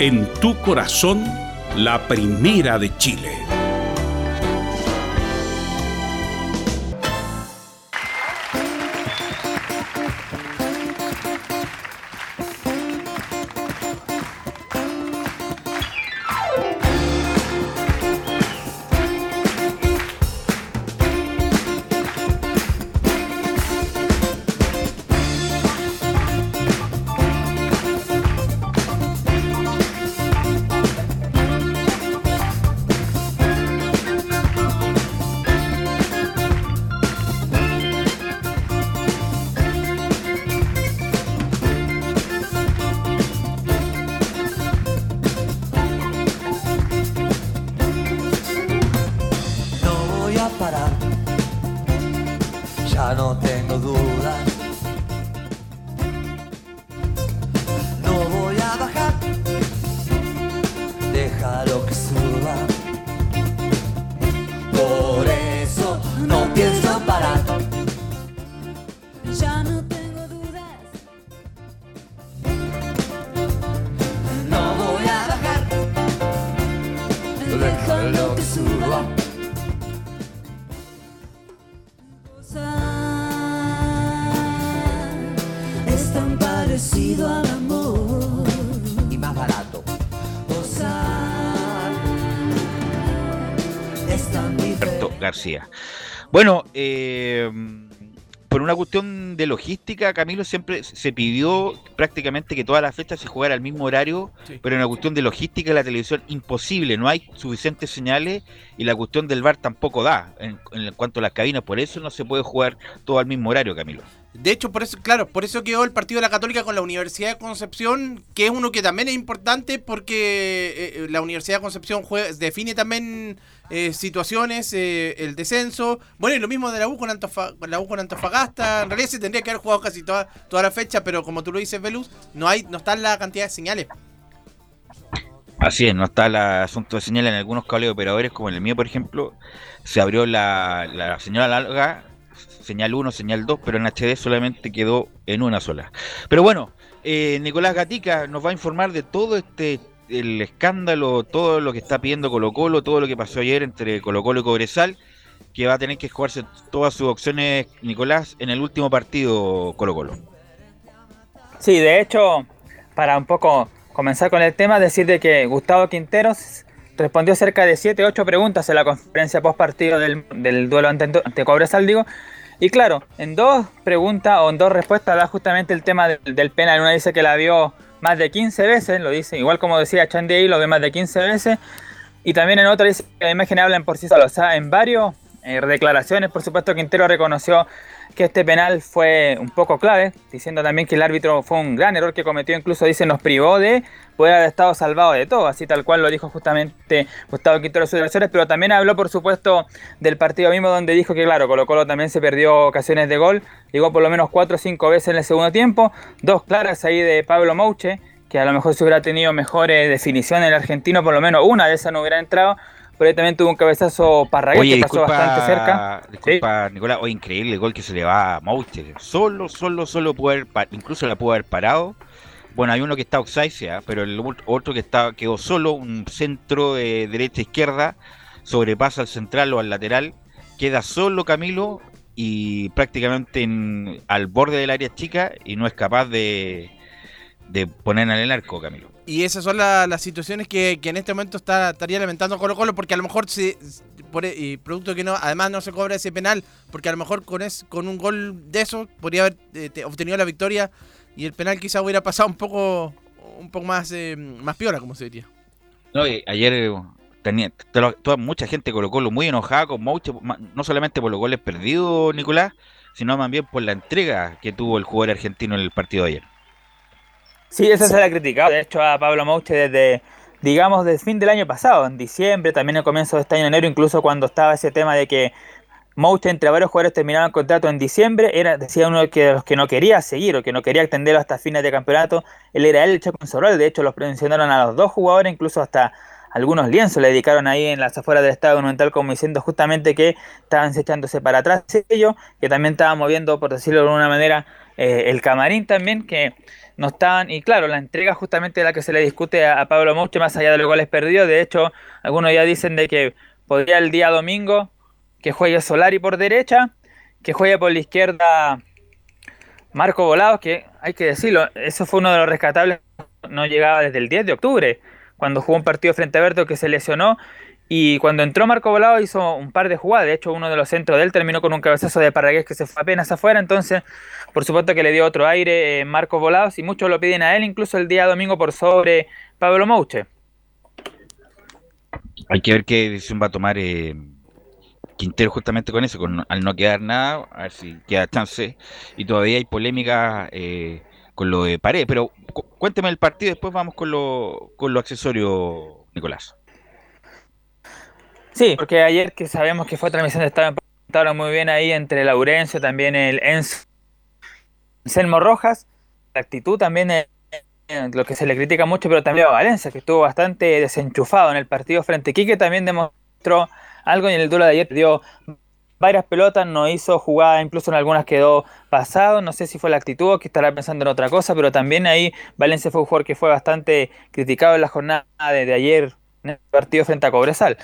en tu corazón, la primera de Chile. Bueno, eh, por una cuestión de logística, Camilo siempre se pidió prácticamente que todas las fechas se jugara al mismo horario, Sí. pero en una cuestión de logística de la televisión imposible, no hay suficientes señales y la cuestión del bar tampoco da en, en cuanto a las cabinas, por eso no se puede jugar todo al mismo horario, Camilo. De hecho, por eso, claro, por eso quedó el partido de la Católica con la Universidad de Concepción, que es uno que también es importante porque eh, eh, la Universidad de Concepción juega- define también eh, situaciones, eh, el descenso. Bueno, y lo mismo de la U con, Antofa- la U con Antofagasta. En realidad se tendría que haber jugado casi toda, toda la fecha, pero como tú lo dices, Velus, no hay, no están la cantidad de señales. Así es, no está el asunto de señal en algunos cables operadores, como en el mío, por ejemplo, se abrió la, la señal larga, señal 1, señal 2, pero en HD solamente quedó en una sola. Pero bueno, eh, Nicolás Gatica nos va a informar de todo este el escándalo, todo lo que está pidiendo Colo Colo, todo lo que pasó ayer entre Colo Colo y Cobresal, que va a tener que jugarse todas sus opciones, Nicolás, en el último partido Colo Colo. Sí, de hecho, para un poco comenzar con el tema, decir de que Gustavo Quinteros respondió cerca de 7, 8 preguntas en la conferencia post partido del, del duelo ante, ante Cobresal, digo. Y claro, en dos preguntas o en dos respuestas da justamente el tema del, del penal. Una dice que la vio más de 15 veces, lo dice, igual como decía Chandy ahí, lo ve más de 15 veces. Y también en otra dice que las imágenes hablan por sí solas. O sea, en varios eh, declaraciones, por supuesto, Quintero reconoció que este penal fue un poco clave, diciendo también que el árbitro fue un gran error que cometió, incluso dice nos privó de poder haber estado salvado de todo, así tal cual lo dijo justamente Gustavo Quintero sus defensores, pero también habló por supuesto del partido mismo donde dijo que claro, Colo Colo también se perdió ocasiones de gol, llegó por lo menos 4 o 5 veces en el segundo tiempo, dos claras ahí de Pablo Mouche, que a lo mejor si hubiera tenido mejores definiciones el argentino, por lo menos una de esas no hubiera entrado, pero ahí también tuvo un cabezazo Parragués Oye, que pasó bastante cerca. disculpa Nicolás, oye, increíble el gol que se le va a Mouche. Solo, solo, solo pudo haber, incluso la pudo haber parado. Bueno, hay uno que está offside, ¿ah? pero el ot- otro que está quedó solo, un centro de derecha-izquierda, sobrepasa al central o al lateral, queda solo Camilo y prácticamente en- al borde del área chica y no es capaz de, de poner en el arco, Camilo. Y esas son la- las situaciones que, en este momento está, estaría lamentando Colo Colo, porque a lo mejor se, por, e- y producto que no, además no se cobra ese penal, porque a lo mejor con, es, con un gol de eso podría haber eh, te- obtenido la victoria y el penal quizá hubiera pasado un poco un poco más eh, más piola, como se diría. No, y ayer eh, tenía toda, mucha gente Colo Colo muy enojada con Mouche, no solamente por los goles perdidos, Nicolás, sino bien por la entrega que tuvo el jugador argentino en el partido de ayer. Sí, eso se le ha criticado, de hecho, a Pablo Mouche desde, digamos, desde el fin del año pasado, en diciembre, también el comienzo de este año, en enero, incluso cuando estaba ese tema de que Mouche entre varios jugadores terminaban contrato en diciembre, era, decía uno que los que no quería seguir o que no quería extenderlo hasta fines de campeonato, él era él, el Chaco Sobral, de hecho los mencionaron a los dos jugadores, incluso hasta algunos lienzos le dedicaron ahí en las afueras del Estado Monumental como diciendo justamente que estaban echándose para atrás ellos, que también estaban moviendo, por decirlo de alguna manera, eh, el camarín también, que no estaban, y claro, la entrega justamente la que se le discute a, a Pablo Mouche, más allá de los goles perdidos, de hecho, algunos ya dicen de que podría el día domingo que juegue Solari por derecha, que juegue por la izquierda Marco Volados, que hay que decirlo, eso fue uno de los rescatables, no llegaba desde el 10 de octubre, cuando jugó un partido frente a Berto que se lesionó, y cuando entró Marco Volado hizo un par de jugadas, de hecho uno de los centros de él terminó con un cabezazo de Parragués que se fue apenas afuera, entonces por supuesto que le dio otro aire eh, Marco Volados y muchos lo piden a él, incluso el día domingo por sobre Pablo Mouche. Hay que ver qué decisión va a tomar eh, Quintero justamente con eso, con, al no quedar nada, a ver si queda chance. Y todavía hay polémica eh, con lo de Pared, pero cu- cuénteme el partido, después vamos con lo, con lo accesorio, Nicolás. Sí, porque ayer que sabemos que fue transmisión de estado habla muy bien ahí entre Laurencio, también el Enzo Selmo Rojas, la actitud también eh, eh, lo que se le critica mucho, pero también a Valencia, que estuvo bastante desenchufado en el partido frente a Quique, también demostró algo en el duelo de ayer dio varias pelotas, no hizo jugada, incluso en algunas quedó pasado, no sé si fue la actitud o que estará pensando en otra cosa, pero también ahí Valencia fue un jugador que fue bastante criticado en la jornada de, de ayer en el partido frente a Cobresal.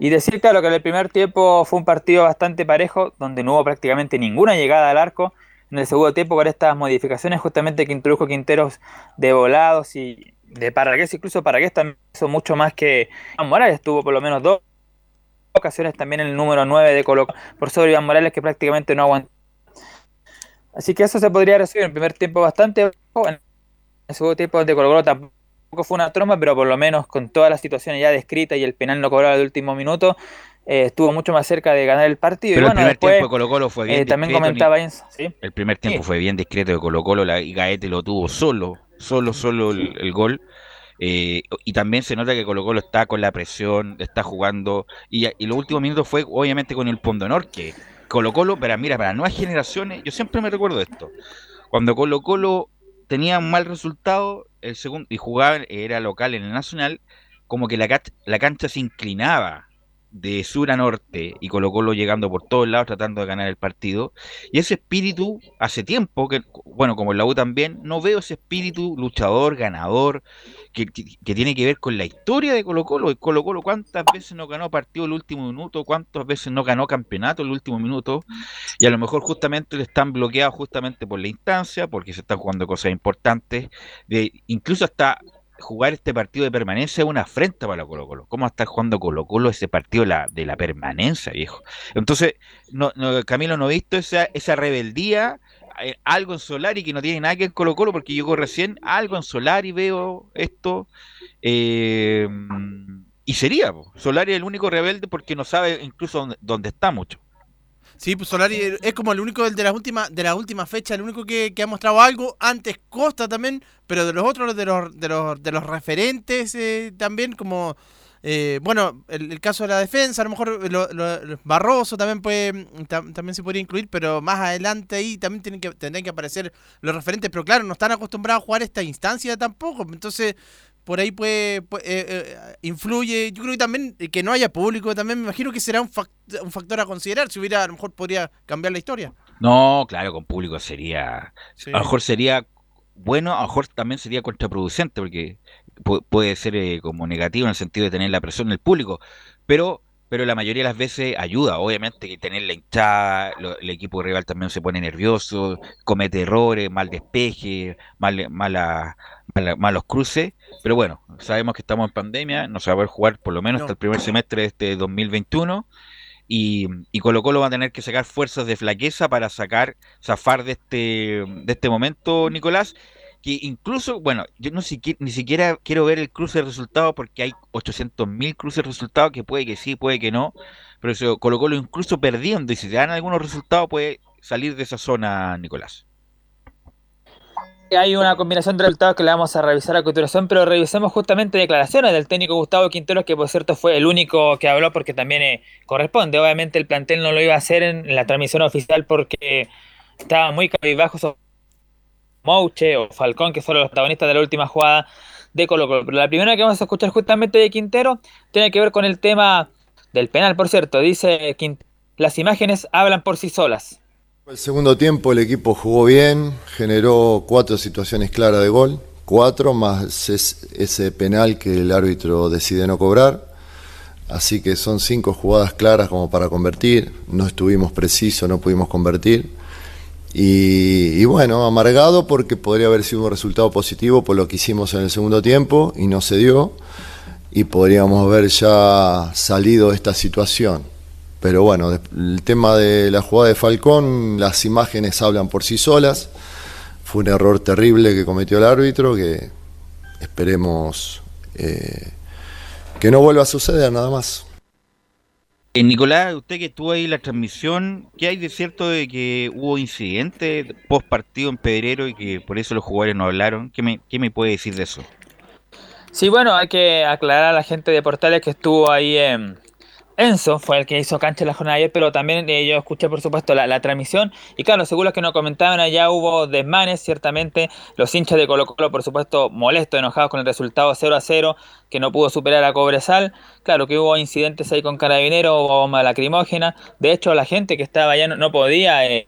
Y decir, claro, que en el primer tiempo fue un partido bastante parejo, donde no hubo prácticamente ninguna llegada al arco. En el segundo tiempo, con estas modificaciones, justamente que introdujo Quinteros de volados y de Parragués, incluso Parragués también hizo mucho más que Iván Morales, tuvo por lo menos dos ocasiones también el número 9 de Colo por sobre Iván Morales, que prácticamente no aguantó. Así que eso se podría resumir en el primer tiempo bastante en el segundo tiempo de Colo Colo tampoco fue una tromba, pero por lo menos con todas las situaciones ya descritas y el penal no cobrado de último minuto, eh, estuvo mucho más cerca de ganar el partido. Pero y el primer después, tiempo de Colo Colo fue bien eh, también discreto, comentaba ni- Enzo, ¿sí? El primer tiempo Sí. fue bien discreto de Colo Colo, la, y Gaete lo tuvo solo, solo, solo el, el gol. Eh, y también se nota que Colo Colo está con la presión, está jugando. Y, y los últimos minutos fue obviamente con el Pondonor, que Colo Colo, para, mira, para nuevas generaciones, yo siempre me recuerdo esto. Cuando Colo Colo tenía un mal resultado, el segundo, y jugaba, era local en el Nacional, como que la, la cancha se inclinaba de sur a norte y Colo Colo llegando por todos lados tratando de ganar el partido. Y ese espíritu, hace tiempo, que bueno, como en la U también, no veo ese espíritu luchador, ganador, que, que- tiene que ver con la historia de Colo Colo. Colo Colo, ¿cuántas veces no ganó partido el último minuto? ¿Cuántas veces no ganó campeonato el último minuto? Y a lo mejor justamente le están bloqueados justamente por la instancia, porque se están jugando cosas importantes, de incluso hasta jugar este partido de permanencia es una afrenta para Colo Colo. ¿Cómo estar jugando Colo Colo ese partido de la, permanencia, viejo? Entonces, no, no, Camilo, no he visto esa, esa rebeldía, eh, algo en Solari que no tiene nada que ver Colo Colo, porque llegó recién, algo en Solari veo esto, eh, y sería, po. Solari es el único rebelde porque no sabe incluso dónde está mucho. Sí, pues Solari es como el único de las últimas de las últimas fechas, el único que, que ha mostrado algo. Antes Costa también, pero de los otros, de los de los, de los referentes eh, también, como eh, bueno, el, el caso de la defensa, a lo mejor lo- lo- Barroso también puede tam- también se podría incluir, pero más adelante ahí también tienen que tendrán que aparecer los referentes, pero claro, no están acostumbrados a jugar esta instancia tampoco, entonces por ahí puede, puede- eh, eh, influye. Yo creo que también eh, que no haya público, también me imagino que será un, fac- un factor a considerar. Si hubiera, a lo mejor podría cambiar la historia. No, claro, con público sería. Sí. A lo mejor sería bueno, a lo mejor también sería contraproducente, porque pu- puede ser eh, como negativo en el sentido de tener la presión del público, pero, pero la mayoría de las veces ayuda, obviamente, que tener la hinchada, lo- el equipo rival también se pone nervioso, comete errores, mal despeje, mal, mala, mala- malos cruces, pero bueno, sabemos que estamos en pandemia, no se va a poder jugar por lo menos No. hasta el primer semestre de este 2021. Y, y Colo Colo va a tener que sacar fuerzas de flaqueza para sacar, zafar de este, de este momento, Nicolás, que incluso, bueno, yo no siqui- ni siquiera quiero ver el cruce de resultados porque hay 800.000 cruces de resultados que puede que sí, puede que no, pero si Colo Colo incluso perdiendo y si te dan algunos resultados puede salir de esa zona, Nicolás. Hay una combinación de resultados que le vamos a revisar a continuación, pero revisemos justamente declaraciones del técnico Gustavo Quinteros, que por cierto fue el único que habló porque también eh, corresponde. Obviamente el plantel no lo iba a hacer en la transmisión oficial porque estaba muy cabizbajo sobre Mouche o Falcón, que son los protagonistas de la última jugada de Colo Colo. Pero la primera que vamos a escuchar justamente de Quintero tiene que ver con el tema del penal, por cierto. Dice Quintero, las imágenes hablan por sí solas. El segundo tiempo el equipo jugó bien, generó cuatro situaciones claras de gol, cuatro más es- ese penal que el árbitro decide no cobrar. Así que son cinco jugadas claras como para convertir. No estuvimos precisos, no pudimos convertir. Y, y bueno, amargado porque podría haber sido un resultado positivo por lo que hicimos en el segundo tiempo y no se dio. Y podríamos haber ya salido de esta situación. Pero bueno, el tema de la jugada de Falcón, las imágenes hablan por sí solas. Fue un error terrible que cometió el árbitro, que esperemos eh, que no vuelva a suceder nada más. Eh, Nicolás, usted que estuvo ahí en la transmisión, ¿qué hay de cierto de que hubo incidentes post partido en Pedrero y que por eso los jugadores no hablaron? ¿Qué me, qué me puede decir de eso? Sí, bueno, hay que aclarar a la gente de Portales que estuvo ahí en Enzo, fue el que hizo cancha la jornada de ayer, pero también eh, yo escuché por supuesto la, la transmisión. Y claro, según los que nos comentaban allá hubo desmanes, ciertamente los hinchas de Colo Colo por supuesto molestos, enojados con el resultado 0 a 0 que no pudo superar a Cobresal, claro que hubo incidentes ahí con Carabineros, hubo bomba lacrimógena, de hecho la gente que estaba allá no, no podía... eh,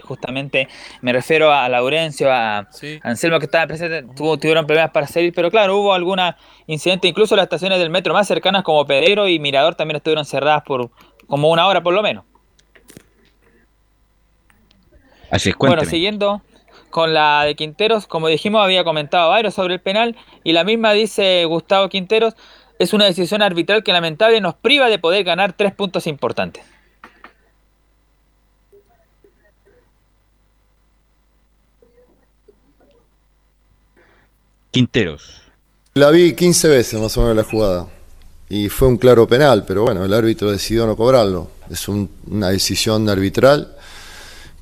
justamente me refiero a Laurencio, a Anselmo que estaba presente, tuvo, tuvieron problemas para salir, pero claro, hubo alguna incidente, incluso las estaciones del metro más cercanas como Pedrero y Mirador también estuvieron cerradas por como una hora por lo menos. Así es, Bueno, siguiendo con la de Quinteros, como dijimos, había comentado varios sobre el penal y la misma dice Gustavo Quinteros, es una decisión arbitral que lamentable nos priva de poder ganar tres puntos importantes. Quinteros. La vi 15 veces más o menos la jugada. y fue un claro penal, pero bueno, el árbitro decidió no cobrarlo. Es un- una decisión arbitral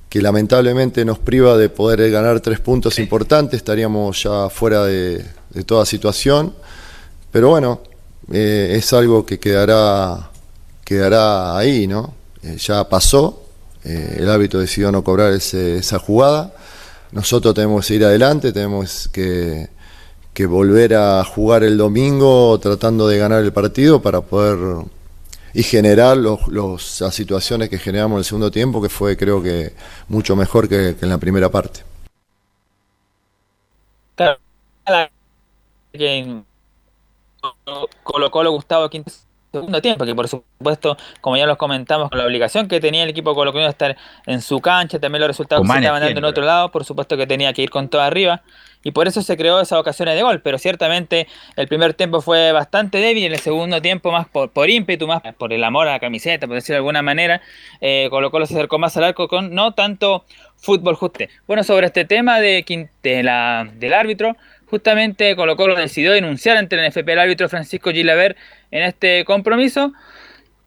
que lamentablemente nos priva de poder ganar tres puntos importantes, estaríamos ya fuera de, de toda situación, pero bueno, eh, es algo que quedará, quedará ahí, ¿no? Eh, ya pasó, eh, el árbitro decidió no cobrar ese- esa jugada, nosotros tenemos que seguir adelante, tenemos que, que volver a jugar el domingo tratando de ganar el partido para poder y generar los, las situaciones que generamos en el segundo tiempo, que fue creo que mucho mejor que, que en la primera parte. Claro, Colo Colo Gustavo Quinto segundo tiempo, que por supuesto, como ya los comentamos, con la obligación que tenía el equipo colocolino de estar en su cancha, también los resultados que se estaban dando en otro lado, por supuesto que tenía que ir con todo arriba, y por eso se creó esas ocasiones de gol, pero ciertamente el primer tiempo fue bastante débil, y en el segundo tiempo más por, por ímpetu, más por el amor a la camiseta, por decirlo de alguna manera, eh, Colo Colo se acercó más al arco con no tanto fútbol juste. Bueno, sobre este tema de, de la, del árbitro, justamente Colo Colo decidió denunciar ante el NFP el árbitro Francisco Gilaver en este compromiso.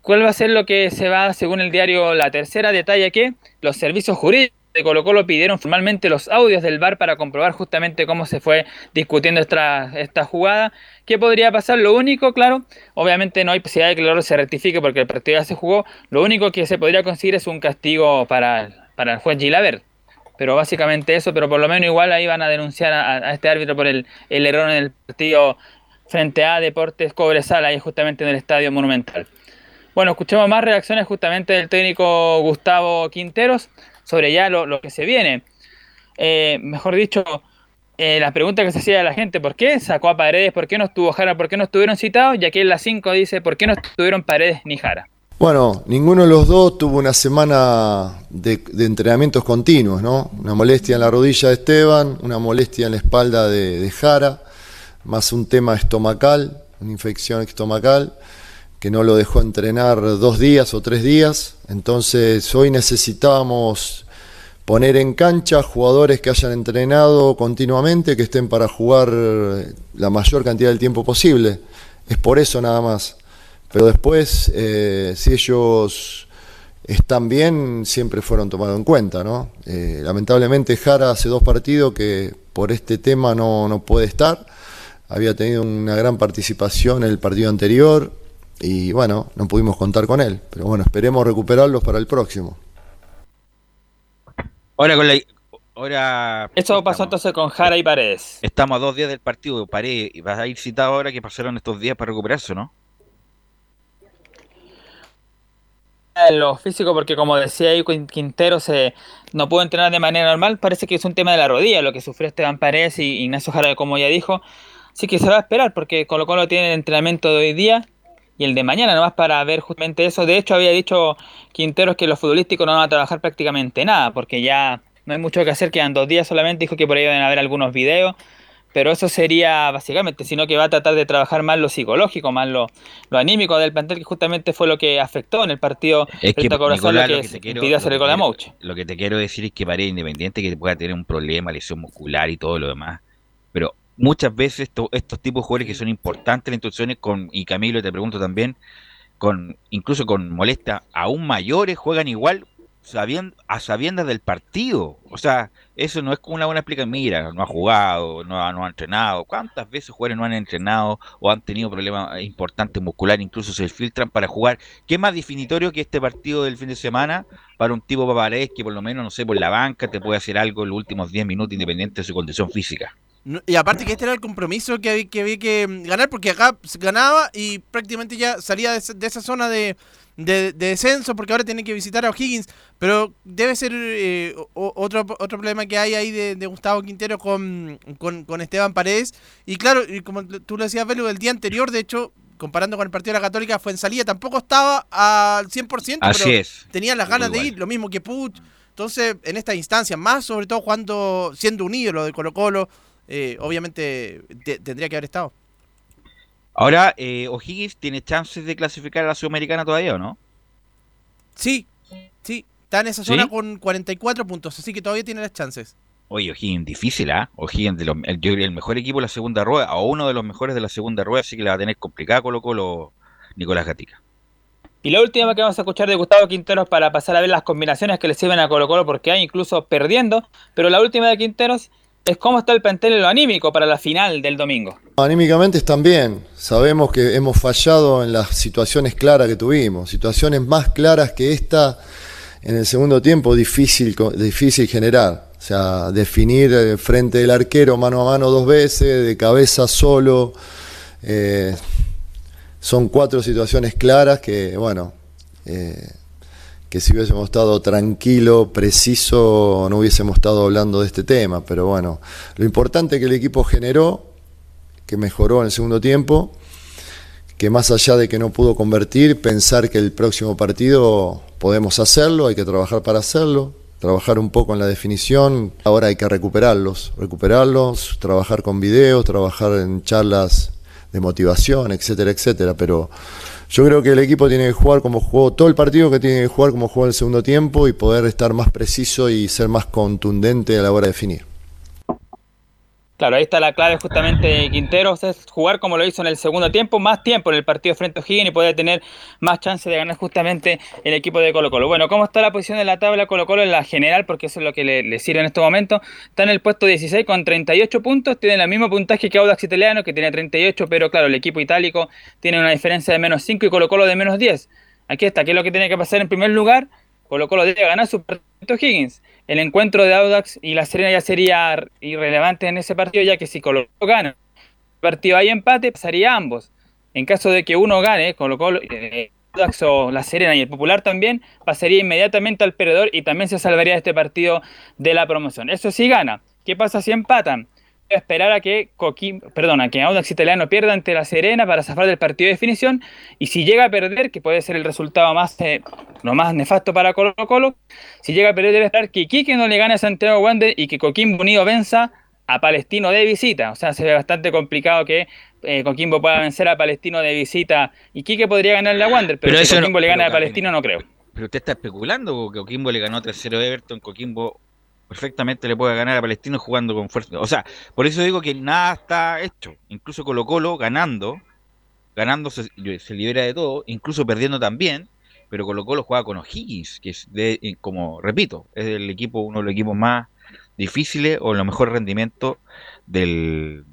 ¿Cuál va a ser lo que se va, según el diario La Tercera, detalla que los servicios jurídicos de Colo Colo pidieron formalmente los audios del VAR para comprobar justamente cómo se fue discutiendo esta, esta jugada. ¿Qué podría pasar? Lo único, claro, obviamente no hay posibilidad de que error se rectifique porque el partido ya se jugó. Lo único que se podría conseguir es un castigo para, para el juez Gilaver. Pero básicamente eso, pero por lo menos igual ahí van a denunciar a, a este árbitro por el, el error en el partido frente a Deportes Cobresal, ahí justamente en el Estadio Monumental. Bueno, escuchemos más reacciones justamente del técnico Gustavo Quinteros sobre ya lo, lo que se viene. Eh, mejor dicho, eh, la pregunta que se hacía a la gente, ¿por qué sacó a Paredes? ¿Por qué no estuvo Jara? ¿Por qué no estuvieron citados? Y aquí en la 5 dice, ¿por qué no estuvieron Paredes ni Jara? Bueno, ninguno de los dos tuvo una semana de, entrenamientos continuos, ¿no? Una molestia en la rodilla de Esteban, una molestia en la espalda de Jara, más un tema estomacal, una infección estomacal, que no lo dejó entrenar dos días o tres días. Entonces hoy necesitábamos poner en cancha jugadores que hayan entrenado continuamente, que estén para jugar eh, la mayor cantidad del tiempo posible. Es por eso nada más. Pero después, eh, si ellos están bien, siempre fueron tomados en cuenta, ¿no? Eh, lamentablemente Jara hace dos partidos que por este tema no, no puede estar. Había tenido una gran participación en el partido anterior y bueno, no pudimos contar con él. Pero bueno, esperemos recuperarlos para el próximo. Ahora con la. Ahora. Eso pasó entonces con Jara y Paredes. Estamos a dos días del partido. Y vas a ir citado ahora que pasaron estos días para recuperarse, ¿no? en lo físico porque como decía ahí Quin- Quintero se no pudo entrenar de manera normal parece que es un tema de la rodilla lo que sufrió Esteban Paredes y Ignacio Jara como ya dijo así que se va a esperar porque Colo Colo tiene el entrenamiento de hoy día y el de mañana nomás para ver justamente eso de hecho había dicho Quinteros que los futbolísticos no van a trabajar prácticamente nada porque ya no hay mucho que hacer quedan dos días solamente dijo que por ahí van a haber algunos videos pero eso sería básicamente, sino que va a tratar de trabajar más lo psicológico, más lo, lo anímico del plantel, que justamente fue lo que afectó en el partido Es que, Nicolás, lo que, que te quiero- impidió hacer el gol a Mouche. Lo que te quiero decir es que Paredes independiente que pueda tener un problema, lesión muscular y todo lo demás. Pero muchas veces esto- estos tipos de jugadores que son importantes en las instrucciones, con, y Camilo te pregunto también, con incluso con molestias aún mayores, juegan igual sabiendo, a sabiendas del partido. O sea, eso no es como una buena explicación. Mira, no ha jugado, no ha, no ha entrenado. ¿Cuántas veces jugadores no han entrenado o han tenido problemas importantes musculares, incluso se filtran para jugar? ¿Qué más definitorio que este partido del fin de semana para un tipo Paparedes que por lo menos, no sé, por la banca te puede hacer algo en los últimos 10 minutos independiente de su condición física? No- Y aparte que este era el compromiso que había que, había que mm, ganar, porque acá ganaba y prácticamente ya salía de, esa- de esa zona de, de- de descenso, porque ahora tiene que visitar a O'Higgins, pero debe ser eh, otro, otro problema que hay ahí de, Gustavo Quintero con, con, con Esteban Paredes. Y claro, y como tú lo decías, Velo, el día anterior, de hecho, comparando con el partido de la Católica, fue en salida, tampoco estaba al 100%, Así pero es. tenía las ganas de Igual. ir, lo mismo que Puch. Entonces, en esta instancia, más sobre todo cuando siendo un ídolo de Colo Colo, eh, obviamente te- tendría que haber estado. Ahora, eh, O'Higgins tiene chances de clasificar a la Sudamericana todavía, ¿o no? Sí, sí, está en esa ¿Sí? zona con 44 puntos, así que todavía tiene las chances. Oye, O'Higgins difícil, ¿ah? O'Higgins, de los- el, el mejor equipo de la segunda rueda, o uno de los mejores de la segunda rueda, así que la va a tener complicada Colo Colo Nicolás Gatica. Y la última que vamos a escuchar de Gustavo Quinteros para pasar a ver las combinaciones que le sirven a Colo Colo porque hay incluso perdiendo, pero la última de Quinteros es cómo está el plantel anímico para la final del domingo. Anímicamente están bien. Sabemos que hemos fallado en las situaciones claras que tuvimos. Situaciones más claras que esta en el segundo tiempo difícil, difícil generar. O sea, definir eh, frente del arquero mano a mano dos veces, de cabeza solo. eh, son cuatro situaciones claras que, bueno, eh, que si hubiésemos estado tranquilo, preciso, no hubiésemos estado hablando de este tema. Pero bueno, lo importante que el equipo generó, que mejoró en el segundo tiempo, que más allá de que no pudo convertir, pensar que el próximo partido podemos hacerlo, hay que trabajar para hacerlo, trabajar un poco en la definición, ahora hay que recuperarlos, recuperarlos, trabajar con videos, trabajar en charlas de motivación, etcétera, etcétera, pero yo creo que el equipo tiene que jugar como jugó todo el partido, que tiene que jugar como jugó el segundo tiempo y poder estar más preciso y ser más contundente a la hora de definir. Claro, ahí está la clave justamente de Quinteros, es jugar como lo hizo en el segundo tiempo, más tiempo en el partido frente a O'Higgins y poder tener más chance de ganar justamente el equipo de Colo Colo. Bueno, ¿cómo está la posición de la tabla Colo Colo en la general? Porque eso es lo que le, le sirve en este momento. Está en el puesto 16 con 38 puntos, tiene el mismo puntaje que Audax Italiano, que tiene 38, pero claro, el equipo itálico tiene una diferencia de menos 5 y Colo Colo de menos 10. Aquí está, ¿qué es lo que tiene que pasar en primer lugar? Colo Colo debe ganar su partido O'Higgins. El encuentro de Audax y La Serena ya sería irrelevante en ese partido, ya que si Colo Colo gana el partido hay empate, pasaría ambos. En caso de que uno gane, Colo Colo, eh, Audax o La Serena y el Popular también, pasaría inmediatamente al perdedor y también se salvaría este partido de la promoción. Eso sí gana. ¿Qué pasa si empatan? Esperar a que Coquim, perdón, a que Audax Italiano pierda ante La Serena para zafar del partido de definición y si llega a perder, que puede ser el resultado más eh, lo más nefasto para Colo Colo, si llega a perder debe esperar que Iquique no le gane a Santiago Wander y que Coquimbo Unido venza a Palestino de visita. O sea, se ve bastante complicado que eh, Coquimbo pueda vencer a Palestino de visita. Iquique podría ganarle a Wander, pero, Pero si no- Coquimbo le gana a Palestino no creo. Pero usted está especulando porque Coquimbo le ganó 3-0 a Everton, Coquimbo perfectamente le puede ganar a Palestino jugando con fuerza. O sea, por eso digo que nada está hecho. Incluso Colo Colo ganando, ganando se, libera de todo, incluso perdiendo también, pero Colo Colo juega con O'Higgins, que es de, eh, como repito, es el equipo, uno de los equipos más difíciles o los mejor rendimiento del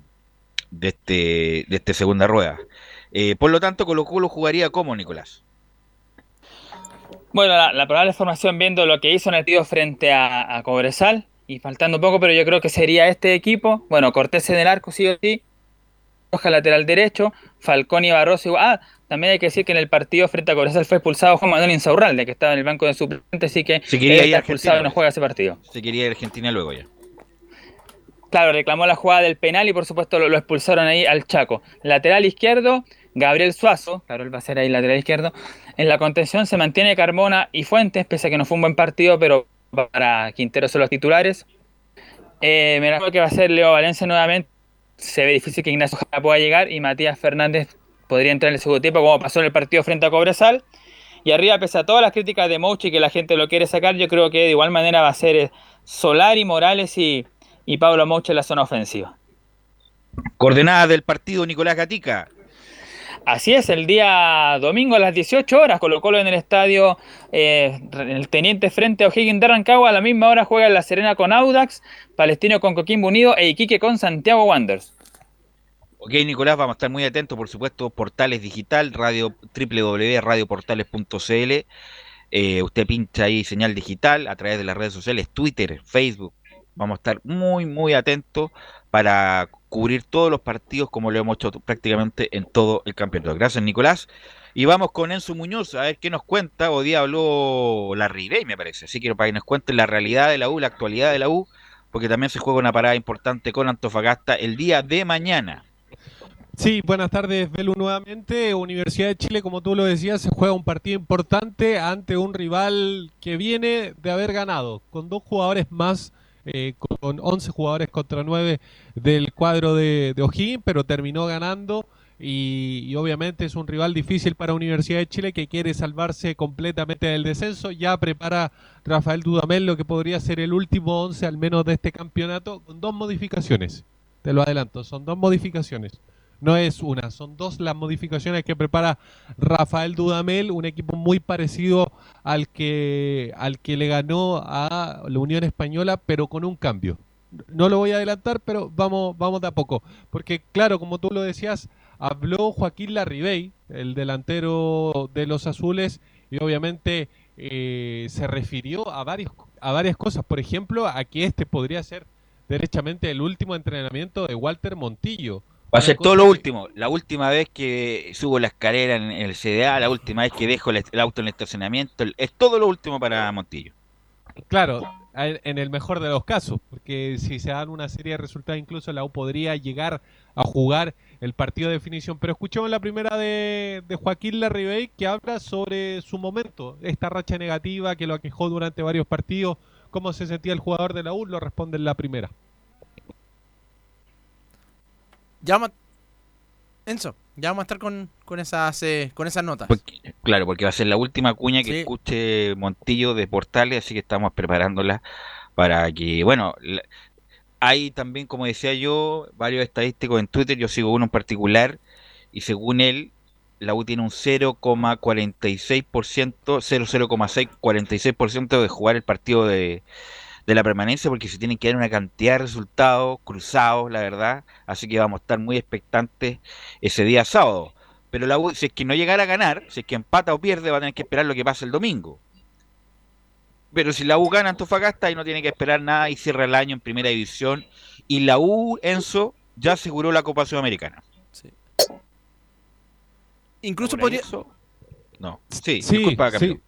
de este de este segunda rueda. Eh, por lo tanto, Colo Colo jugaría como Nicolás. Bueno, la, la probable formación viendo lo que hizo en el partido frente a, a Cobresal y faltando poco, pero yo creo que sería este equipo. Bueno, Cortés en el arco, sí o sí. Roja lateral derecho, Falcón y Barroso. igual. Ah, también hay que decir que en el partido frente a Cobresal fue expulsado Juan Manuel Insaurralde, que estaba en el banco de suplentes, así que Se quería ir expulsado y Argentina. no juega ese partido. Se quería ir a Argentina luego ya. Claro, reclamó la jugada del penal y por supuesto lo, lo expulsaron ahí al Chaco. Lateral izquierdo, Gabriel Suazo, claro, él va a ser ahí lateral izquierdo. En la contención se mantiene Carmona y Fuentes, pese a que no fue un buen partido, pero para Quintero son los titulares. Eh, me imagino que va a ser Leo Valencia nuevamente. Se ve difícil que Ignacio Jara pueda llegar y Matías Fernández podría entrar en el segundo tiempo, como pasó en el partido frente a Cobresal. Y arriba, pese a todas las críticas de Mouchi que la gente lo quiere sacar, yo creo que de igual manera va a ser eh, Solari, Morales y, y Pablo Mouchi en la zona ofensiva. Coordenadas del partido Nicolás Gatica. Así es, el día domingo a las 18 horas, Colo en el estadio eh, el Teniente frente a O'Higgins de Rancagua. A la misma hora juega La Serena con Audax, Palestino con Coquimbo Unido e Iquique con Santiago Wanderers. Ok, Nicolás, vamos a estar muy atentos, por supuesto, Portales Digital, radio www.radioportales.cl. Eh, usted pincha ahí señal digital a través de las redes sociales, Twitter, Facebook. Vamos a estar muy, muy atentos para cubrir todos los partidos como lo hemos hecho prácticamente en todo el campeonato. Gracias, Nicolás. Y vamos con Enzo Muñoz a ver qué nos cuenta. Hoy día habló la Ribey, me parece. Así que para que nos cuente la realidad de la U, la actualidad de la U, porque también se juega una parada importante con Antofagasta el día de mañana. Sí, buenas tardes, Belu, nuevamente. Universidad de Chile, como tú lo decías, se juega un partido importante ante un rival que viene de haber ganado, con dos jugadores más, eh, con 11 jugadores contra 9 del cuadro de, de pero terminó ganando. Y, y obviamente es un rival difícil para Universidad de Chile que quiere salvarse completamente del descenso. Ya prepara Rafael Dudamel lo que podría ser el último 11 al menos de este campeonato, con dos modificaciones. Te lo adelanto, son dos modificaciones. No es una, son dos las modificaciones que prepara Rafael Dudamel, un equipo muy parecido al que, al que le ganó a la Unión Española, pero con un cambio. No lo voy a adelantar, pero vamos, vamos de a poco. Porque claro, como tú lo decías, habló Joaquín Larribey, el delantero de los azules, y obviamente eh, se refirió a, varios, a varias cosas. Por ejemplo, a que este podría ser derechamente el último entrenamiento de Walter Montillo. Va a ser todo lo último. La última vez que subo la escalera en el CDA, la última vez que dejo el, el auto en el estacionamiento, es todo lo último para Montillo. Claro, en en el mejor de los casos, porque si se dan una serie de resultados, incluso la U podría llegar a jugar el partido de definición. Pero escuchamos la primera de, de Joaquín Larribey que habla sobre su momento, esta racha negativa que lo aquejó durante varios partidos, cómo se sentía el jugador de la U, lo responde en la primera. Ya vamos a- Enzo, ya vamos a estar con, con esas eh, con esas notas. Porque- claro, porque va a ser la última cuña que Sí. escuche Montillo de Portales, así que estamos preparándola para que, bueno, la- hay también, como decía yo, varios estadísticos en Twitter, yo sigo uno en particular, y según él, la U tiene un 0,46%, 0,646% de jugar el partido de, de la permanencia, porque se tienen que dar una cantidad de resultados cruzados, la verdad, así que vamos a estar muy expectantes ese día sábado. Pero la U, si es que no llegara a ganar, si es que empata o pierde, va a tener que esperar lo que pase el domingo. Pero si la U gana Antofagasta, ahí no tiene que esperar nada y cierra el año en primera división. Y la U, Enzo, ya aseguró la Copa Sudamericana. Incluso Ahora, podría eso- No, sí, Sí, disculpa, Camilo. sí.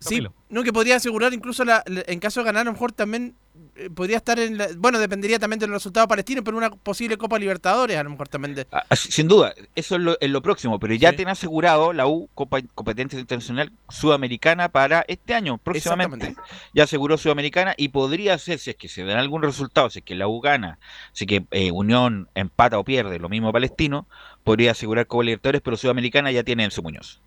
Sí, no, que podría asegurar incluso la, la- en caso de ganar, a lo mejor también eh, podría estar en la, bueno, dependería también del resultado palestino, pero una posible Copa Libertadores, a lo mejor también de, Ah, ah, Sin duda, eso es lo, es lo próximo, pero ya Sí. tiene asegurado la U Copa Competencia Internacional Sudamericana para este año, próximamente. Ya aseguró Sudamericana y podría ser, si es que se dan algún resultado, si es que la U gana, si es que eh, Unión empata o pierde, lo mismo Palestino, podría asegurar Copa Libertadores, pero Sudamericana ya tiene Enzo Muñoz.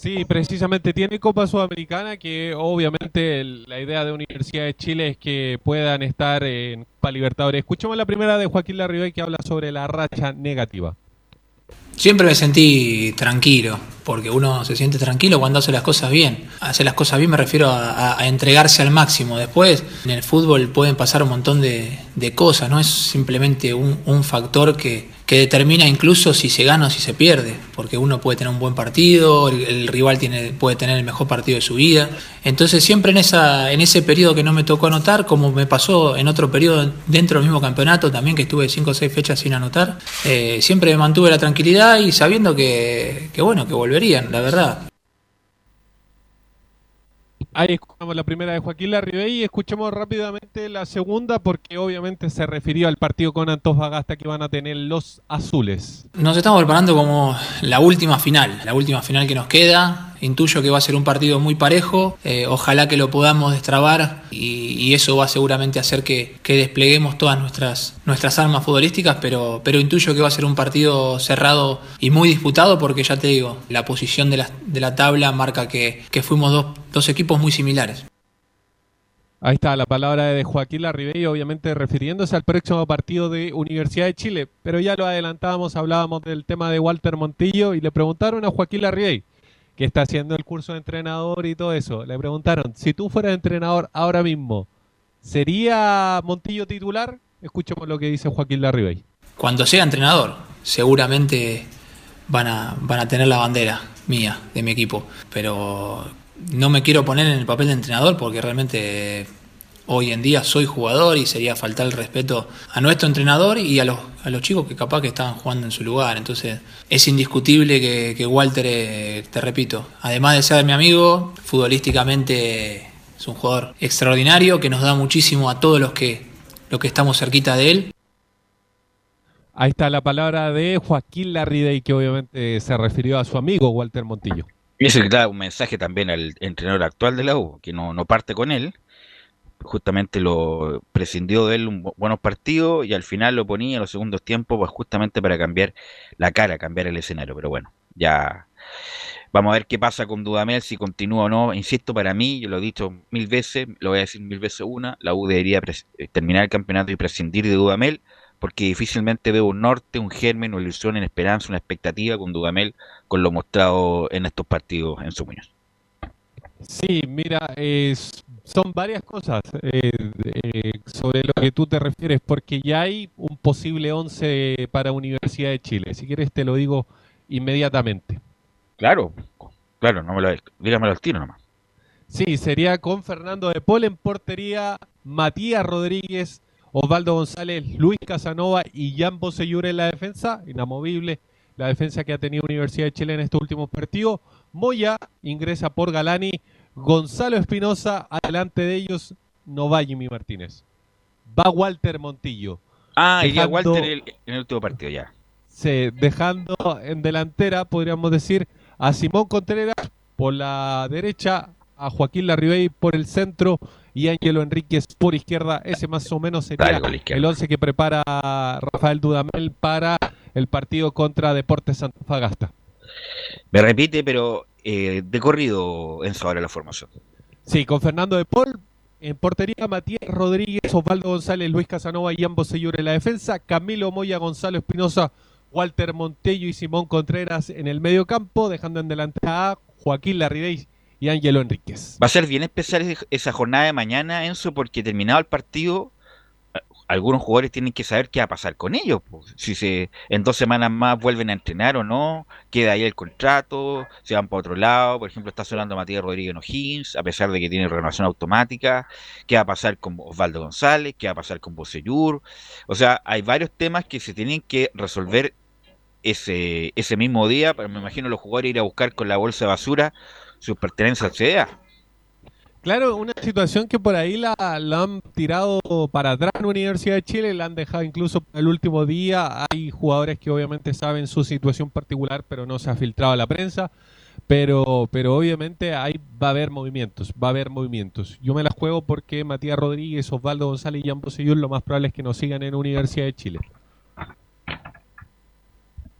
Sí, precisamente tiene Copa Sudamericana que obviamente la idea de Universidad de Chile es que puedan estar en Copa Libertadores. Escuchemos la primera de Joaquín Larribey que habla sobre la racha negativa. Siempre me sentí tranquilo, porque uno se siente tranquilo cuando hace las cosas bien. Hacer las cosas bien me refiero a, entregarse al máximo. Después, en el fútbol pueden pasar un montón de, cosas, no es simplemente un, factor que, que determina incluso si se gana o si se pierde, porque uno puede tener un buen partido, el, rival puede tener el mejor partido de su vida. Entonces siempre en, esa, en ese periodo que no me tocó anotar, como me pasó en otro periodo dentro del mismo campeonato también, que estuve 5 o 6 fechas sin anotar, eh, siempre me mantuve la tranquilidad y sabiendo que, que bueno, que la verdad. Ahí escuchamos la primera de Joaquín Larribey y escuchemos rápidamente la segunda porque obviamente se refirió al partido con Antofagasta que van a tener los azules. Nos estamos preparando como la última final, la última final que nos queda. Intuyo que va a ser un partido muy parejo, eh, ojalá que lo podamos destrabar y, eso va seguramente a hacer que, que despleguemos todas nuestras, nuestras armas futbolísticas, pero, pero intuyo que va a ser un partido cerrado y muy disputado porque ya te digo, la posición de la, de la tabla marca que, que fuimos dos, dos equipos muy similares. Ahí está la palabra de Joaquín Larribey, obviamente refiriéndose al próximo partido de Universidad de Chile, pero ya lo adelantábamos, hablábamos del tema de Walter Montillo y le preguntaron a Joaquín Larribey, que está haciendo el curso de entrenador y todo eso, le preguntaron, si tú fueras entrenador ahora mismo, ¿sería Montillo titular? Escuchemos lo que dice Joaquín Larribey. Cuando sea entrenador, seguramente van a, van a tener la bandera mía, de mi equipo. Pero no me quiero poner en el papel de entrenador porque realmente hoy en día soy jugador y sería faltar el respeto a nuestro entrenador y a los, a los chicos que capaz que estaban jugando en su lugar. Entonces es indiscutible que, que Walter, eh, te repito, además de ser mi amigo, futbolísticamente es un jugador extraordinario que nos da muchísimo a todos los que, los que estamos cerquita de él. Ahí está la palabra de Joaquín Larribey, que obviamente se refirió a su amigo Walter Montillo. Y eso que da un mensaje también al entrenador actual de la U, que no, no parte con él. Justamente lo prescindió de él un bu- buenos partidos y al final lo ponía en los segundos tiempos, pues justamente para cambiar la cara, cambiar el escenario. Pero bueno, ya vamos a ver qué pasa con Dudamel, si continúa o no. Insisto, para mí, yo lo he dicho mil veces, lo voy a decir mil veces una, la U debería eh, terminar el campeonato y prescindir de Dudamel porque difícilmente veo un norte, un germen, una ilusión, una esperanza, una expectativa con Dudamel con lo mostrado en estos partidos en su Muñoz. Sí, mira, es- son varias cosas eh, eh, sobre lo que tú te refieres, porque ya hay un posible 11 para Universidad de Chile. Si quieres te lo digo inmediatamente. Claro, claro, no me lo dígamelo al tiro nomás. Sí, sería con Fernando de Paul en portería, Matías Rodríguez, Osvaldo González, Luis Casanova y Jan Bosellur en la defensa, inamovible la defensa que ha tenido Universidad de Chile en estos últimos partidos. Moya ingresa por Galani, Gonzalo Espinosa, adelante de ellos, Novajimi Martínez. Va Walter Montillo. Ah, iría Dejando- Walter el- en el último partido ya. Sí, dejando en delantera, podríamos decir, a Simón Contreras por la derecha, a Joaquín Larribey por el centro y Ángelo Enríquez por izquierda. Ese más o menos sería el once que prepara Rafael Dudamel para el partido contra Deportes Antofagasta. Me repite, pero eh, de corrido, Enzo, ahora la formación. Sí, con Fernando de Paul. En portería, Matías Rodríguez, Osvaldo González, Luis Casanova y ambos señores en la defensa. Camilo Moya, Gonzalo Espinosa, Walter Montello y Simón Contreras en el medio campo, dejando en delantera a Joaquín Larribey y Ángelo Enríquez. Va a ser bien especial esa jornada de mañana, Enzo, porque terminado el partido, algunos jugadores tienen que saber qué va a pasar con ellos. po. Si se en dos semanas más vuelven a entrenar o no, queda ahí el contrato, se van para otro lado. Por ejemplo, está sonando Matías Rodríguez en a pesar de que tiene renovación automática. ¿Qué va a pasar con Osvaldo González? ¿Qué va a pasar con Bocellur? O sea, hay varios temas que se tienen que resolver ese, ese mismo día. Pero me imagino los jugadores ir a buscar con la bolsa de basura sus pertenencias CDA. Claro, una situación que por ahí la, la han tirado para atrás en la Universidad de Chile, la han dejado incluso para el último día. Hay jugadores que obviamente saben su situación particular, pero no se ha filtrado a la prensa. Pero, pero obviamente ahí va a haber movimientos, va a haber movimientos. Yo me las juego porque Matías Rodríguez, Osvaldo González y Jan Bosellur lo más probable es que nos sigan en Universidad de Chile.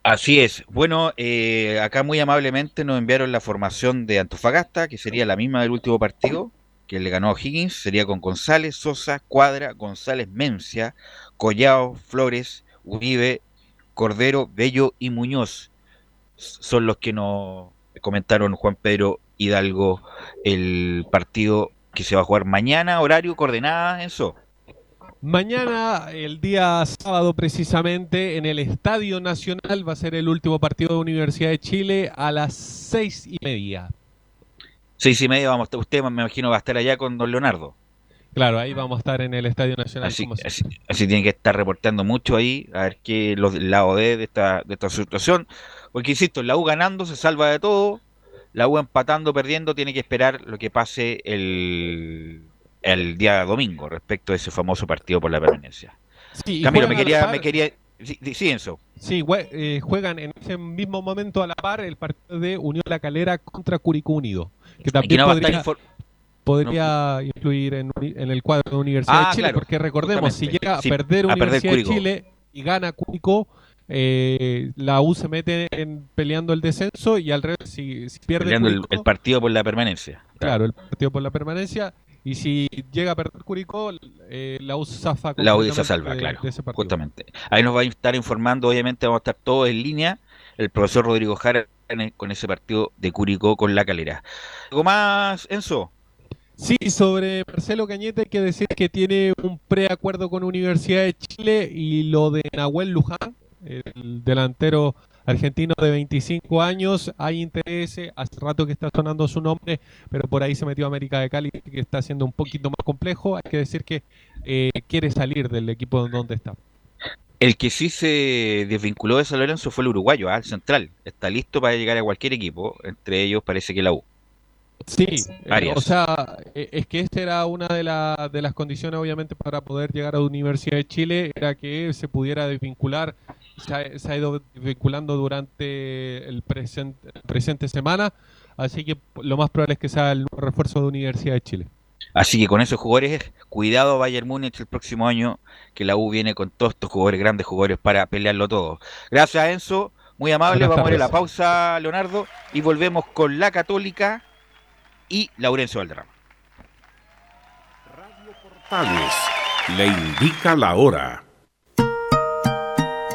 Así es. Bueno, eh, acá muy amablemente nos enviaron la formación de Antofagasta, que sería la misma del último partido, que le ganó a Higgins. Sería con González, Sosa, Cuadra, González, Mencia, Collao, Flores, Uribe, Cordero, Bello y Muñoz. Son los que nos comentaron Juan Pedro Hidalgo el partido que se va a jugar mañana, horario, coordenada, eso. Mañana, el día sábado precisamente, en el Estadio Nacional va a ser el último partido de Universidad de Chile a las seis y media. Seis y media vamos a estar, usted me imagino va a estar allá con don Leonardo. Claro, ahí vamos a estar en el Estadio Nacional. Así, así, así tiene que estar reportando mucho ahí, a ver qué los D de esta, de esta situación. Porque insisto, la U ganando se salva de todo, la U empatando, perdiendo, tiene que esperar lo que pase el, el día domingo respecto a ese famoso partido por la permanencia. Sí, Camilo, me quería, me quería. Sí, sí, sí, Enzo. Sí, jue- eh, juegan en ese mismo momento a la par el partido de Unión La Calera contra Curicó Unido, que también no podría, podría influir en, en el cuadro de Universidad Ah, de Chile, claro, porque recordemos, si llega a perder a perder Universidad de Curicó. Chile y gana Curicó, eh, la U se mete en peleando el descenso y al revés, si, si pierde peleando el, Curicó, el partido por la permanencia. claro, el partido por la permanencia, y si llega a perder Curicó, eh, la U zafa La U se salva, de- claro, de ese partido. justamente. Ahí nos va a estar informando, obviamente vamos a estar todos en línea, el profesor Rodrigo Jara el- con ese partido de Curicó con la calera. ¿Algo más, Enzo? Sí, sobre Marcelo Cañete hay que decir que tiene un preacuerdo con Universidad de Chile y lo de Nahuel Luján, el delantero argentino de 25 años, hay interés, hace rato que está sonando su nombre, pero por ahí se metió a América de Cali, que está siendo un poquito más complejo, hay que decir que eh, quiere salir del equipo donde está. El que sí se desvinculó de San Lorenzo fue el uruguayo, ah, el central. Está listo para llegar a cualquier equipo, entre ellos parece que la U. Sí, eh, o sea, eh, es que esta era una de, la- de las condiciones, obviamente, para poder llegar a la Universidad de Chile, era que se pudiera desvincular, se ha, se ha ido desvinculando durante el presente, presente semana, así que lo más probable es que sea el nuevo refuerzo de Universidad de Chile. Así que con esos jugadores, cuidado Bayern Múnich el próximo año, que la U viene con todos estos jugadores, grandes jugadores, para pelearlo todo. Gracias Enzo, muy amable, Buenas vamos a ir a la tardes. pausa, Leonardo, y volvemos con la Católica y Laurencio Valderrama. Portales le indica la hora.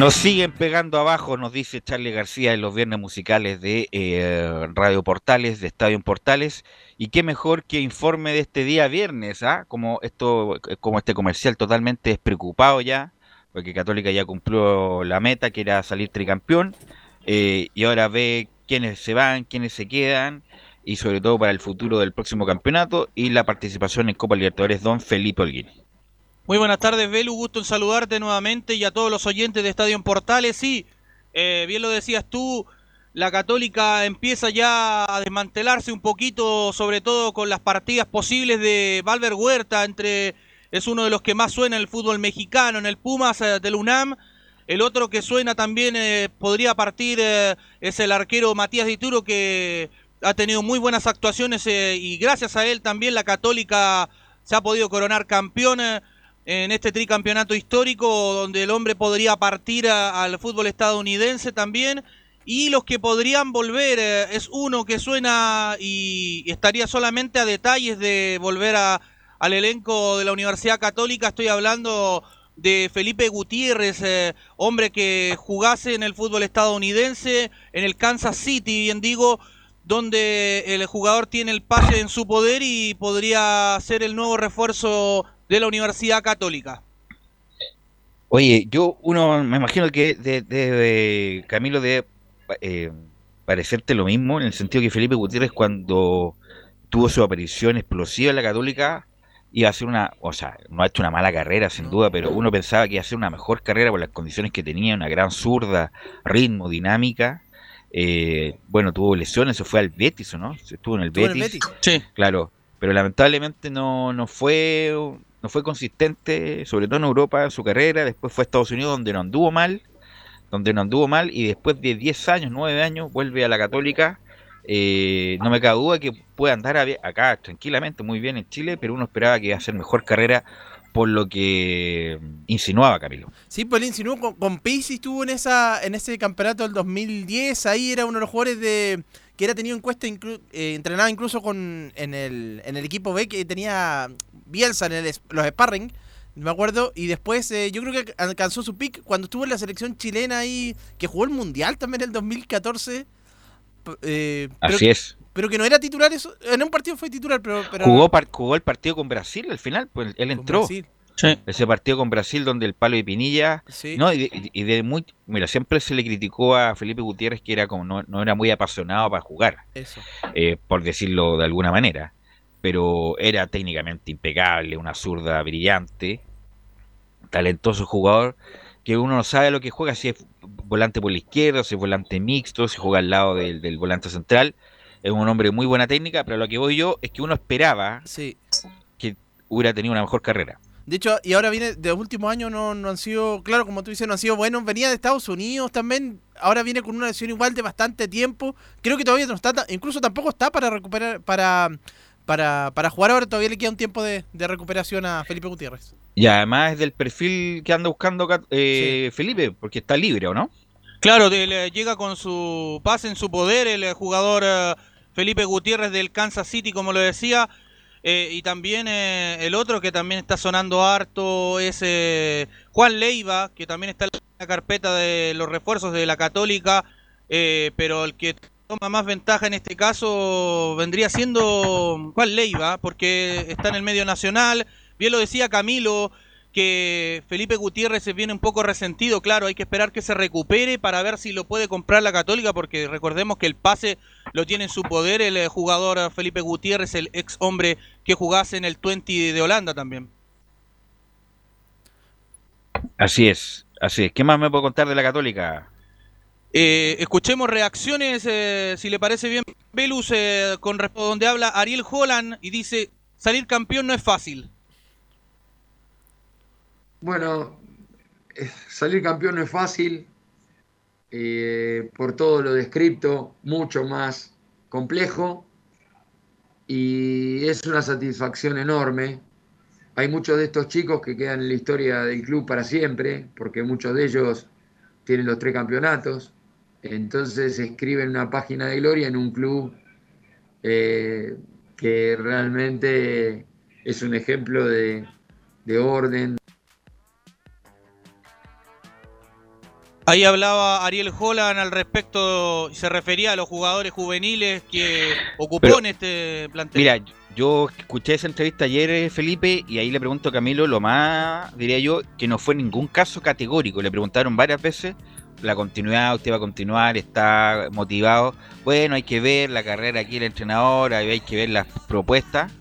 Nos siguen pegando abajo, nos dice Charlie García en los viernes musicales de eh, Radio Portales, de Estadio Portales. Y qué mejor que informe de este día viernes, ¿ah? Como esto, como este comercial totalmente despreocupado ya, porque Católica ya cumplió la meta, que era salir tricampeón, eh, y ahora ve quiénes se van, quiénes se quedan, y sobre todo para el futuro del próximo campeonato y la participación en Copa Libertadores, don Felipe Holguín. Muy buenas tardes, Belu. Gusto en saludarte nuevamente y a todos los oyentes de Estadio en Portales. Sí, eh, bien lo decías tú, la Católica empieza ya a desmantelarse un poquito, sobre todo con las partidas posibles de Valver Huerta, entre es uno de los que más suena en el fútbol mexicano, en el Pumas eh, del UNAM. El otro que suena también eh, podría partir eh, es el arquero Matías Dituro, que ha tenido muy buenas actuaciones eh, y gracias a él también la Católica se ha podido coronar campeón en este tricampeonato histórico, donde el hombre podría partir al fútbol estadounidense también. Y los que podrían volver eh, es uno que suena y estaría solamente a detalles de volver a, al elenco de la Universidad Católica. Estoy hablando de Felipe Gutiérrez, eh, hombre que jugase en el fútbol estadounidense, en el Kansas City, bien digo, donde el jugador tiene el pase en su poder y podría ser el nuevo refuerzo de la Universidad Católica. Oye, yo, uno, me imagino que de, de- de Camilo debe eh, parecerte lo mismo, en el sentido que Felipe Gutiérrez cuando tuvo su aparición explosiva en la Católica, iba a hacer una, o sea, no ha hecho una mala carrera sin duda, pero uno pensaba que iba a hacer una mejor carrera por las condiciones que tenía, una gran zurda, ritmo, dinámica. Eh, bueno, tuvo lesiones, se fue al Betis, ¿o ¿no? Se Estuvo en el Estuvo en el Betis. Betis. Sí. Claro, pero lamentablemente no, no fue no fue consistente, sobre todo en Europa, en su carrera. Después fue a Estados Unidos, donde no anduvo mal, donde no anduvo mal, y después de 10 años, 9 años, vuelve a la Católica. Eh, no me cabe duda que puede andar acá tranquilamente, muy bien en Chile, pero uno esperaba que iba a hacer mejor carrera por lo que insinuaba Camilo. Sí, pues él insinuó con, con estuvo en esa en ese campeonato del 2010, ahí era uno de los jugadores de que era tenido en cuenta, inclu- eh, entrenaba incluso con en el, en el equipo B que tenía Bielsa en el los sparring, me acuerdo, y después eh, yo creo que alcanzó su pick cuando estuvo en la selección chilena ahí, que jugó el Mundial también en el 2014. p- eh, pero- Así es. Pero que no era titular, eso, en un partido fue titular, pero... pero Jugó, par- jugó el partido con Brasil al final, pues él entró. Brasil. Ese partido con Brasil donde el palo de Pinilla, Sí. no, y de, y de muy, mira, siempre se le criticó a Felipe Gutiérrez que era como no, no era muy apasionado para jugar, Eso. eh, por decirlo de alguna manera, pero era técnicamente impecable, una zurda brillante, talentoso jugador que uno no sabe lo que juega, si es volante por la izquierda, si es volante mixto, si juega al lado del, del volante central. Es un hombre de muy buena técnica, pero lo que voy yo es que uno esperaba Sí. que hubiera tenido una mejor carrera. De hecho, y ahora viene, de los últimos años no, no han sido, claro, como tú dices, no han sido buenos. Venía de Estados Unidos también, ahora viene con una lesión igual de bastante tiempo. Creo que todavía no está, incluso tampoco está para recuperar, para, para, para jugar ahora, todavía le queda un tiempo de, de recuperación a Felipe Gutiérrez. Y además es del perfil que anda buscando eh, Felipe, porque está libre, ¿o no? Claro, de- le llega con su pase en su poder el jugador eh, Felipe Gutiérrez del Kansas City, como lo decía. eh, y también eh, el otro que también está sonando harto es eh, Juan Leiva, que también está en la carpeta de los refuerzos de la Católica. eh, pero el que toma más ventaja en este caso vendría siendo Juan Leiva, porque está en el medio nacional. Bien lo decía Camilo, que Felipe Gutiérrez se viene un poco resentido, claro, hay que esperar que se recupere para ver si lo puede comprar la Católica, porque recordemos que el pase lo tiene en su poder el eh, jugador eh, Felipe Gutiérrez, el ex hombre que jugase en el 20 de Holanda también. Así es, así es. ¿Qué más me puedo contar de la Católica? Eh, escuchemos reacciones, eh, si le parece bien, Velus, eh, con donde habla Ariel Holland y dice, salir campeón no es fácil. Bueno, eh, salir campeón no es fácil, por todo lo descrito, mucho más complejo y es una satisfacción enorme. Hay muchos de estos chicos que quedan en la historia del club para siempre, porque muchos de ellos tienen los tres campeonatos, entonces escriben una página de gloria en un club eh, que realmente es un ejemplo de, de orden, Ahí hablaba Ariel Holland al respecto, y se refería a los jugadores juveniles que ocupó Pero, en este plantel. Mira, yo escuché esa entrevista ayer, eh, Felipe, y ahí le pregunto a Camilo lo más, diría yo, que no fue ningún caso categórico. Le preguntaron varias veces la continuidad, usted va a continuar, está motivado. Bueno, hay que ver la carrera aquí del entrenador, hay que ver las propuestas.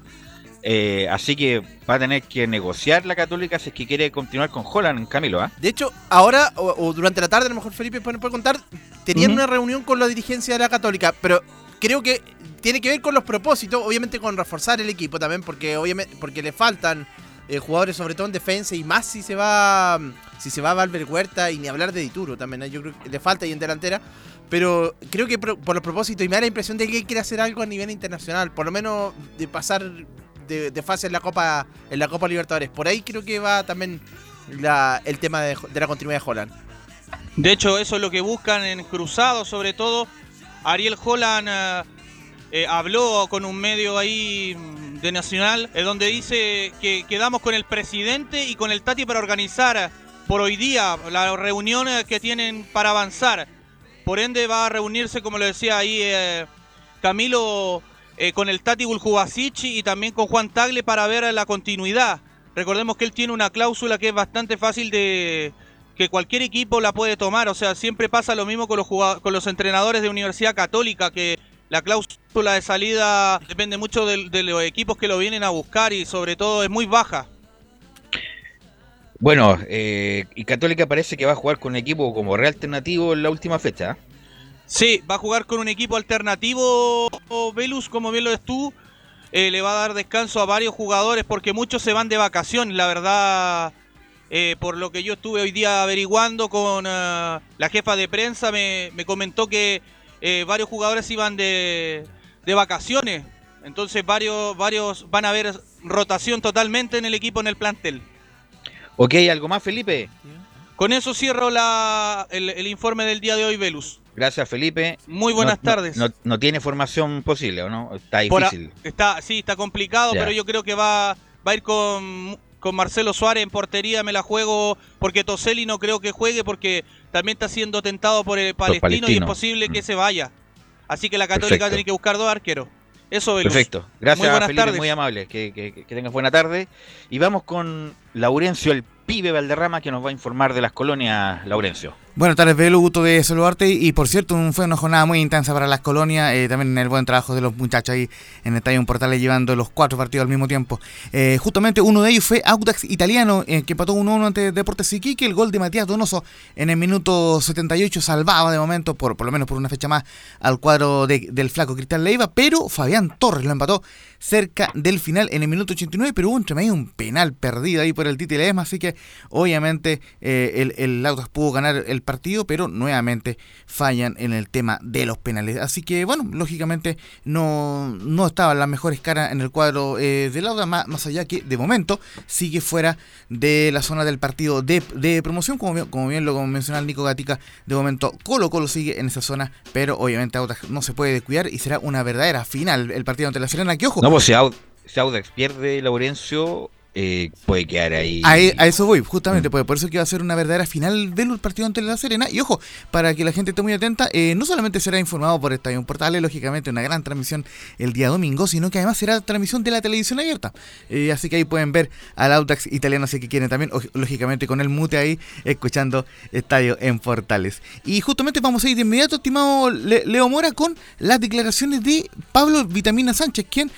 Eh, así que va a tener que negociar la Católica si es que quiere continuar con Holland, Camilo, ¿ah? De hecho, ahora o, o durante la tarde, a lo mejor Felipe puede, puede contar, tenían una reunión con la dirigencia de la Católica, pero creo que tiene que ver con los propósitos, obviamente con reforzar el equipo también, porque obviamente porque le faltan eh, jugadores sobre todo en defensa y más si se va si se va Valver Huerta y ni hablar de Dituro también, ¿eh? yo creo que le falta y en delantera, pero creo que pro- por los propósitos y me da la impresión de que quiere hacer algo a nivel internacional, por lo menos de pasar de, fase en la Copa en la Copa Libertadores. Por ahí creo que va también el tema de, la continuidad de Holland. De hecho, eso es lo que buscan en Cruzado, sobre todo. Ariel Holland eh, habló con un medio ahí de Nacional, eh, donde dice que quedamos con el presidente y con el Tati para organizar por hoy día la reunión eh, que tienen para avanzar. Por ende va a reunirse, como lo decía ahí eh, Camilo, eh, con el Tati Buljubasic y también con Juan Tagle para ver la continuidad. recordemos que él tiene una cláusula que es bastante fácil de que cualquier equipo la puede tomar. O sea, siempre pasa lo mismo con los, con los entrenadores de Universidad Católica, que la cláusula de salida depende mucho de, los equipos que lo vienen a buscar y sobre todo es muy baja. Bueno, eh, y Católica parece que va a jugar con un equipo como real alternativo en la última fecha. ¿eh? Sí, va a jugar con un equipo alternativo, Velus, como bien lo ves tú. Eh, le va a dar descanso a varios jugadores porque muchos se van de vacaciones. La verdad, eh, por lo que yo estuve hoy día averiguando con la jefa de prensa, me, me comentó que eh, varios jugadores iban de, de vacaciones. Entonces varios, varios van a ver rotación totalmente en el equipo, en el plantel. Ok, ¿algo más, Felipe? Con eso cierro la, el, el informe del día de hoy, Velus. Gracias, Felipe. Muy buenas No- tardes. No, no tiene formación posible, ¿o no? Está a- difícil. está, sí, está complicado, Ya. pero yo creo que va, va a ir con, con Marcelo Suárez en portería. Me la juego porque Toselli no creo que juegue porque también está siendo tentado por el palestino, y es posible que se vaya. Así que la Católica Perfecto. tiene que buscar dos arqueros. Eso, Velus. Perfecto. Gracias, Muy buenas Felipe, tardes. muy amable. Que, que, que tengas buena tarde. Y vamos con Laurencio, el pibe Valderrama, que nos va a informar de las colonias, Laurencio. Buenas tardes, Belu, gusto de saludarte. Y por cierto, un- fue una jornada muy intensa para las colonias. eh, también el buen trabajo de los muchachos ahí en el Estadio Portales llevando los cuatro partidos al mismo tiempo. Eh, justamente uno de ellos fue Audax Italiano, eh, que empató 1-1 ante Deportes Iquique. El gol de Matías Donoso en el minuto 78 salvaba de momento, por, lo menos por una fecha más, al cuadro de- del flaco Cristian Leiva. Pero Fabián Torres lo empató cerca del final en el minuto 89. Pero hubo entre medio un penal perdido ahí por el Titi Ledesma. Así que obviamente eh, el, el Audax pudo ganar el partido, pero nuevamente fallan en el tema de los penales. Así que, bueno, lógicamente no, no estaban las mejores caras en el cuadro eh, del Audax, más, más allá que de momento sigue fuera de la zona del partido de, de promoción, como, como bien lo mencionaba el Nico Gatica, de momento Colo Colo sigue en esa zona, pero obviamente Audax no se puede descuidar y será una verdadera final el partido ante la Serena, que ojo, pues si, Au- si Audax pierde Laurencio, eh, puede quedar ahí. A, e- eso voy, justamente, pues, por eso que va a ser una verdadera final del partido ante la Serena. Y ojo, para que la gente esté muy atenta, eh, no solamente será informado por Estadio Portales, lógicamente una gran transmisión el día domingo, sino que además será transmisión de la televisión abierta. Eh, así que ahí pueden ver al Audax italiano si que quieren también, o- lógicamente con el mute ahí, escuchando Estadio en Portales. Y justamente vamos a ir de inmediato, estimado Le- Leo Mora, con las declaraciones de Pablo Vitamina Sánchez, quien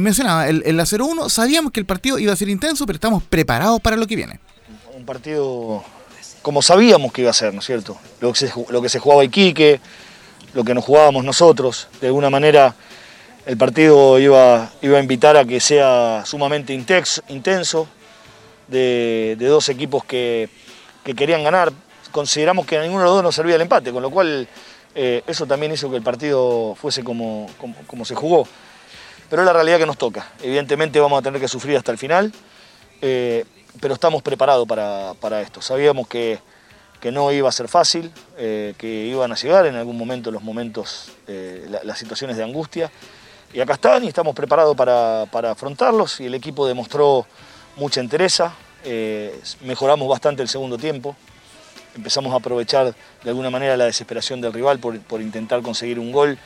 mencionaba el, el la 0-1, sabíamos que el partido iba a ser intenso, pero estamos preparados para lo que viene. un partido como sabíamos que iba a ser, ¿no es cierto? Lo que se, lo que se jugaba Iquique, lo que nos jugábamos nosotros, de alguna manera el partido iba, iba a invitar a que sea sumamente intex- intenso, de, de dos equipos que, que querían ganar. Consideramos que a ninguno de los dos nos servía el empate, con lo cual eh, eso también hizo que el partido fuese como, como, como se jugó. Pero es la realidad que nos toca. Evidentemente vamos a tener que sufrir hasta el final. Eh, pero estamos preparados para, para esto. Sabíamos que, que no iba a ser fácil, eh, que iban a llegar en algún momento los momentos, eh, la- las situaciones de angustia. Y acá están y estamos preparados para, para afrontarlos y el equipo demostró mucha entereza. mejoramos bastante el segundo tiempo. Empezamos a aprovechar de alguna manera la desesperación del rival por, por intentar conseguir un gol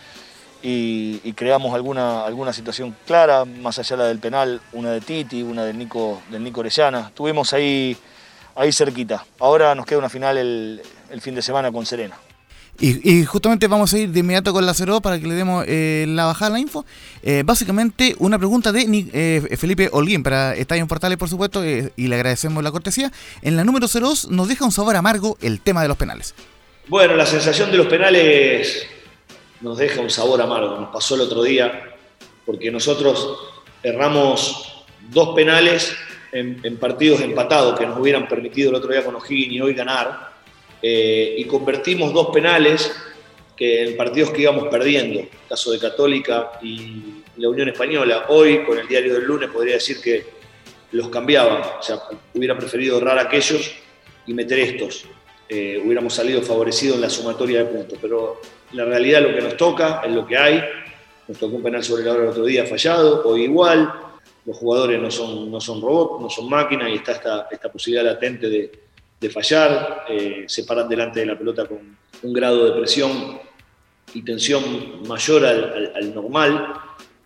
y, y creamos alguna, alguna situación clara, más allá de la del penal, una de Titi, una del Nico, del Nico Orellana. Estuvimos ahí, ahí cerquita. Ahora nos queda una final el, el fin de semana con Serena. Y, y justamente vamos a ir de inmediato con la 0 para que le demos eh, la bajada a la info. Eh, básicamente, una pregunta de eh, Felipe Holguín para Estadio en Portales, por supuesto, eh, y le agradecemos la cortesía. En la número 02 nos deja un sabor amargo el tema de los penales. Bueno, la sensación de los penales nos deja un sabor amargo. Nos pasó el otro día porque nosotros erramos dos penales en, partidos empatados que nos hubieran permitido el otro día con O'Higgins y hoy ganar. eh, y convertimos dos penales que en partidos que íbamos perdiendo, caso de Católica y la Unión Española. Hoy, con el diario del lunes, podría decir que los cambiaba. O sea, hubiera preferido errar aquellos y meter estos. Eh, hubiéramos salido favorecidos en la sumatoria de puntos. Pero la realidad lo que nos toca es lo que hay. Nos tocó un penal sobre la hora el otro día fallado, hoy igual. Los jugadores no son, no son robots, no son máquinas y está esta, esta posibilidad latente de, de fallar. Eh, se paran delante de la pelota con un grado de presión y tensión mayor al, al- al normal,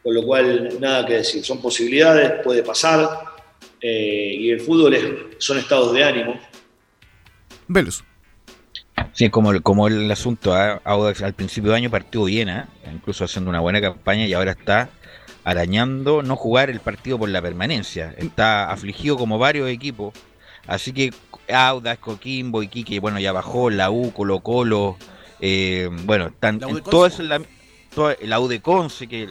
con lo cual nada que decir. Son posibilidades, puede pasar. eh, y el fútbol es- son estados de ánimo. Velus. Sí, como el, como el asunto, ¿ah? Audax al principio de año partió bien, ¿ah? incluso haciendo una buena campaña y ahora está arañando no jugar el partido por la permanencia. Está afligido como varios equipos. Así que Audax, Coquimbo, Iquique, bueno, ya bajó, la U, Colo Colo, eh, bueno, están todo eso en la, toda- la U de Conce, que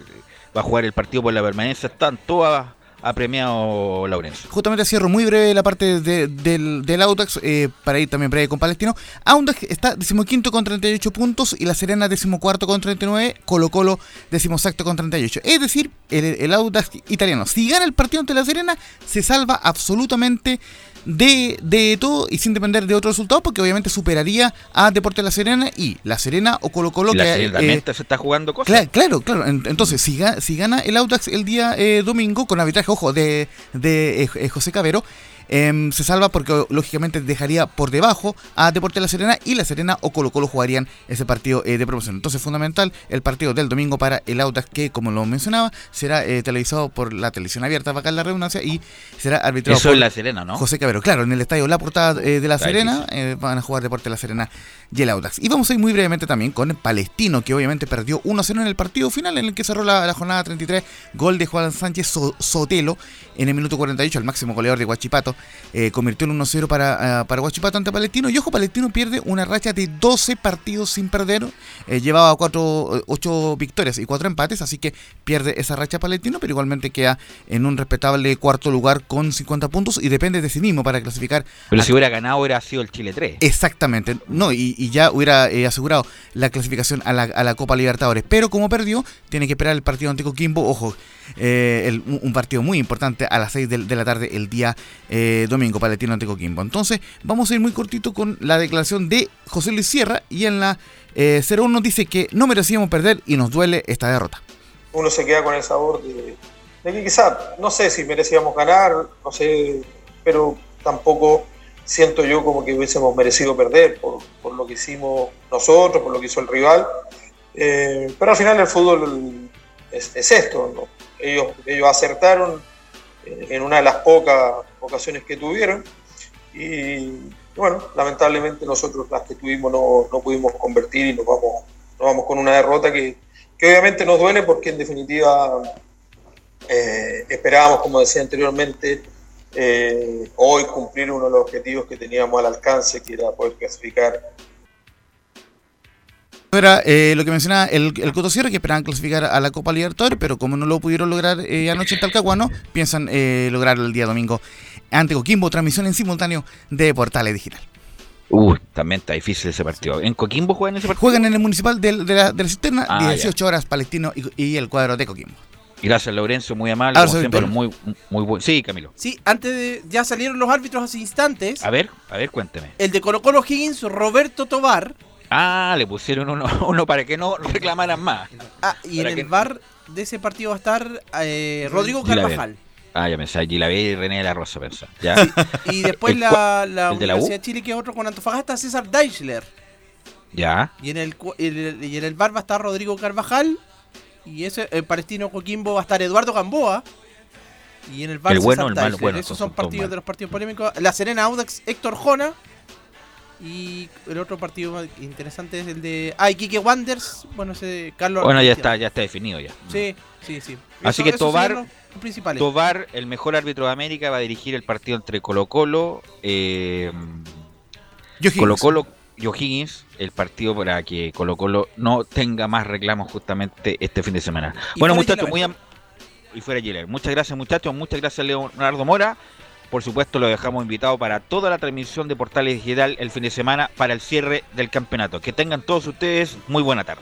va a jugar el partido por la permanencia, están todas apremiado Laurencio. Justamente cierro muy breve la parte de- del, del Audax eh, para ir también breve con Palestino. Audax está decimoquinto con 38 puntos y La Serena decimocuarto con 39, Colo Colo decimosexto con 38. Es decir, el, el Audax italiano, si gana el partido ante La Serena, se salva absolutamente de, de todo y sin depender de otro resultado porque obviamente superaría a Deporte La Serena y La Serena o Colo Colo la que, eh, se está jugando cosas. Claro, claro, claro. En- Entonces, si, ga- si gana el Audax el día eh, domingo, con arbitraje, ojo, de, de eh, José Cabero, em, se salva porque lógicamente dejaría por debajo a Deporte La Serena y La Serena o Colo Colo jugarían ese partido eh, de promoción. Entonces, fundamental el partido del domingo para el Audax, que como lo mencionaba, será eh, televisado por la televisión abierta, va acá en la redundancia, y será arbitrado Eso por La Serena, ¿no? José Cabero. Claro, en el estadio La Portada eh, de La Serena van a jugar Deporte La Serena y el Audax. Y vamos a ir muy brevemente también con Palestino, que obviamente perdió 1-0 en el partido final en el que cerró la, la jornada 33. Gol de Juan Sánchez So- Sotelo en el minuto 48, el máximo goleador de Huachipato. Eh, convirtió en 1-0 para, ah, para Huachipato ante Palestino. Y ojo, Palestino pierde una racha de 12 partidos sin perder. Eh, llevaba 4, 8 victorias y 4 empates, así que pierde esa racha Palestino, pero igualmente queda en un respetable cuarto lugar con 50 puntos y depende de sí mismo para clasificar Pero a- si hubiera ganado, hubiera sido el Chile 3. Exactamente, no, y, y ya hubiera eh, asegurado la clasificación a la, a la Copa Libertadores. Pero como perdió, tiene que esperar el partido ante Coquimbo. Ojo, eh, el- un, un partido muy importante a las 6 de, de la tarde el día eh, domingo, Palestino ante Coquimbo. Entonces, vamos a ir muy cortito con la declaración de José Luis Sierra. Y en la eh, 01 nos dice que no merecíamos perder y nos duele esta derrota. uno se queda con el sabor de, de que quizá, no sé si merecíamos ganar, no sé, pero tampoco siento yo como que hubiésemos merecido perder por, lo que hicimos nosotros, por lo que hizo el rival. Eh, pero al final el fútbol es, es esto, ellos, ellos acertaron eh, en una de las pocas ocasiones que tuvieron. Y bueno, lamentablemente nosotros las que tuvimos no, no pudimos convertir y nos vamos, nos vamos con una derrota que, que obviamente nos duele porque en definitiva eh, esperábamos, como decía anteriormente, eh, hoy cumplir uno de los objetivos que teníamos al alcance, que era poder clasificar. Era eh, lo que mencionaba el, el Coto Sierra, que esperaban clasificar a la Copa Libertadores, pero como no lo pudieron lograr anoche en Talcahuano, piensan lograrlo el día domingo ante Coquimbo, transmisión en simultáneo de Portales Digital. Uh, también está difícil ese partido. ¿En Coquimbo juegan ese partido? Juegan en el municipal del- de, la, de la cisterna, Ah, ya. 18 horas Palestino y, y el cuadro de Coquimbo. Gracias, Laurencio, muy amable. Ahora como siempre, muy, muy buen. Sí, Camilo. Sí, antes de. Ya salieron los árbitros hace instantes. A ver, a ver, cuénteme. El de Colo Colo Higgins, Roberto Tobar. Ah, le pusieron uno, (laughs) uno para que no reclamaran más. Ah, y en el que- bar de ese partido va a estar eh, Rodrigo. Carvajal. Ah, ya pensaba, Gilaver y René de la Rosa, pensaba. Ya. (laughs) Y después El la, la ¿el de la U? Universidad de Chile, que es otro con Antofagasta, César Deichler. Ya. Y en el, el- y en el bar va a estar Rodrigo Carvajal. Y ese, el palestino Coquimbo va a estar Eduardo Gamboa. Y en el bar El bueno, César el malo, bueno, Esos son partidos de los partidos polémicos. La Serena Audax, Héctor Jona. Y el otro partido más interesante es el de. Ah, Iquique Wanders. Bueno, ese de Carlos. Bueno, ya está, ya está definido ya. Sí, sí, sí. Así Eso- que Tobar. Tobar, el mejor árbitro de América, va a dirigir el partido entre Colo Colo, eh. Colo Colo el partido para que Colo Colo no tenga más reclamos justamente este fin de semana. Y bueno, muchachos, muy am- y fuera Giler. Muchas gracias, muchachos. Muchas gracias, Leonardo Mora. Por supuesto, lo dejamos invitado para toda la transmisión de Portales Digital el fin de semana para el cierre del campeonato. Que tengan todos ustedes muy buena tarde.